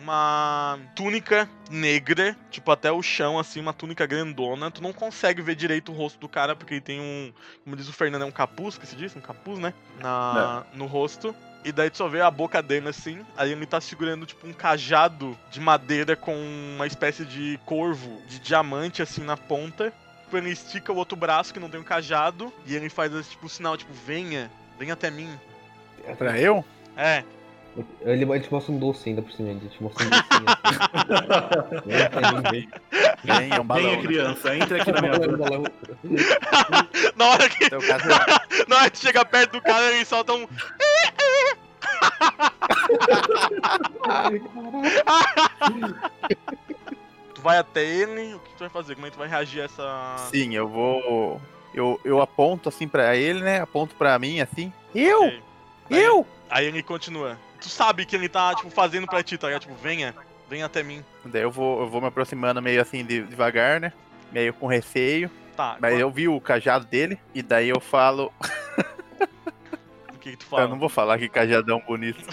uma túnica negra, tipo até o chão, assim, uma túnica grandona. Tu não consegue ver direito o rosto do cara, porque ele tem um, como diz o Fernando, é um capuz, que se diz? Um capuz, né? Na, No rosto. E daí tu só vê a boca dele assim, aí ele tá segurando tipo um cajado de madeira com uma espécie de corvo de diamante assim na ponta. Tipo, Ele estica o outro braço que não tem um cajado e ele faz esse tipo sinal, tipo, venha, venha até mim. Pra eu? É, Ele, ele te mostra um doce ainda por cima, ele te mostra um jeito. (laughs) Vem, é um balão. Né? criança, entre aqui na minha Balão, (laughs) na hora que Então, caso, (laughs) na hora que chega perto do cara, ele solta um. Ai, caralho. Tu vai até ele, o que tu vai fazer? Como é que tu vai reagir a essa. sim, eu vou. Eu, eu aponto assim pra ele, né? Aponto pra mim assim. Eu! Eu! Aí ele continua. Tu sabe que ele tá, tipo, fazendo pra ti, tá ligado? Tipo, venha, venha até mim. Daí eu vou, eu vou me aproximando meio assim de- devagar, né? Meio com receio. Tá, Mas eu vi o cajado dele e daí eu falo. (laughs) o que, que tu Eu fala? não vou falar que cajadão bonito. (laughs)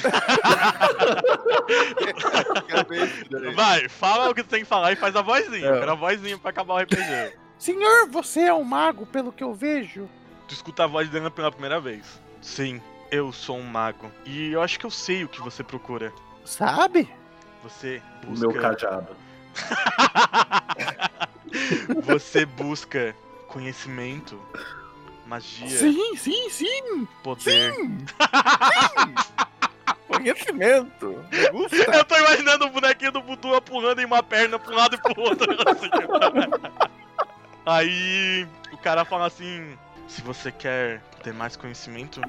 Vai, fala o que tu tem que falar e faz a vozinha. Eu É. quero a vozinha pra acabar o RPG. Senhor, você é um mago, pelo que eu vejo. Tu escuta a voz dele pela primeira vez. Sim, eu sou um mago. E eu acho que eu sei o que você procura. Sabe? Você O busca. meu cajado. (laughs) você busca conhecimento, magia, Sim, sim, sim. poder. (laughs) Conhecimento. Me gusta. Eu tô imaginando o bonequinho do Budu pulando em uma perna pra um lado e pro outro. (laughs) assim. Aí o cara fala assim: se você quer ter mais conhecimento,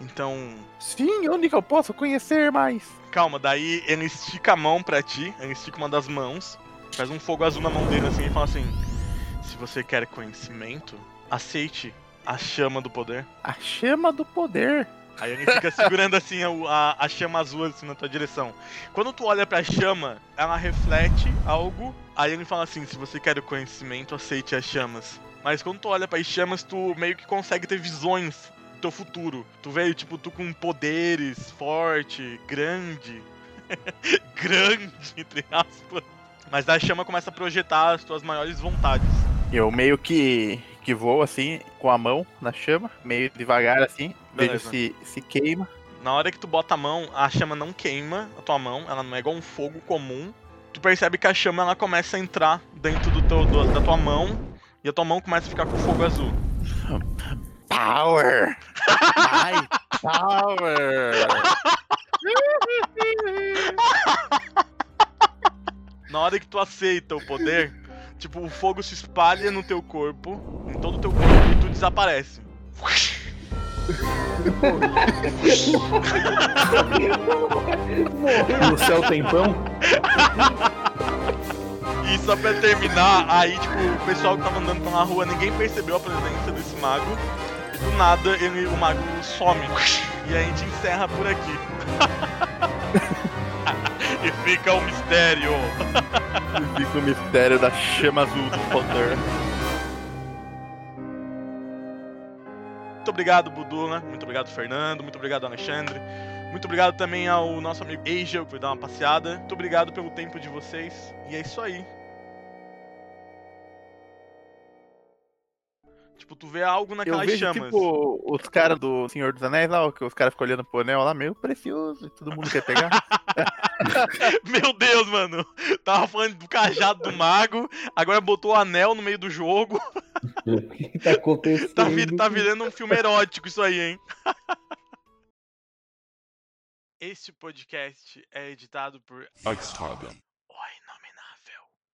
então. Sim, onde que eu posso conhecer mais? Calma, daí ele estica a mão pra ti, ele estica uma das mãos, faz um fogo azul na mão dele assim e fala assim: Se você quer conhecimento, aceite a chama do poder. A chama do poder. Aí ele fica segurando assim a, a, a, chama azul assim na tua direção. Quando tu olha pra chama, ela reflete algo. Aí ele fala assim: se você quer o conhecimento, aceite as chamas. Mas quando tu olha para as chamas, tu meio que consegue ter visões teu futuro. Tu vê, tipo, tu com poderes, forte, grande. (laughs) grande, entre aspas. Mas a chama começa a projetar as tuas maiores vontades. Eu meio que que voa assim, com a mão na chama, meio devagar assim, vejo se, se queima. Na hora que tu bota a mão, a chama não queima a tua mão, ela não é igual um fogo comum. Tu percebe que a chama ela começa a entrar dentro do teu, do, da tua mão e a tua mão começa a ficar com fogo azul. Power! Ai, power! Na hora que tu aceita o poder, Tipo, o fogo se espalha no teu corpo, em todo o teu corpo, e tu desaparece. no céu tem pão? E só pra terminar, aí tipo, o pessoal que tava andando pela rua, ninguém percebeu a presença desse mago. Do nada ele, o mago some. E a gente encerra por aqui. (laughs) e fica o mistério. e fica o mistério da chama azul do poder. Muito obrigado, Budula. Muito obrigado, Fernando. Muito obrigado, Alexandre. Muito obrigado também ao nosso amigo Angel por dar uma passeada. Muito obrigado pelo tempo de vocês. E é isso aí. Tipo, tu vê algo naquelas eu vejo, chamas. Tipo, os caras do Senhor dos Anéis lá, que os caras ficam olhando pro anel lá, meio precioso, e todo mundo quer pegar. (laughs) Meu Deus, mano. Tava falando do cajado do mago, agora botou o anel no meio do jogo. O (laughs) que tá acontecendo? Tá, vir, tá virando um filme erótico isso aí, hein? (laughs) Este podcast é editado por.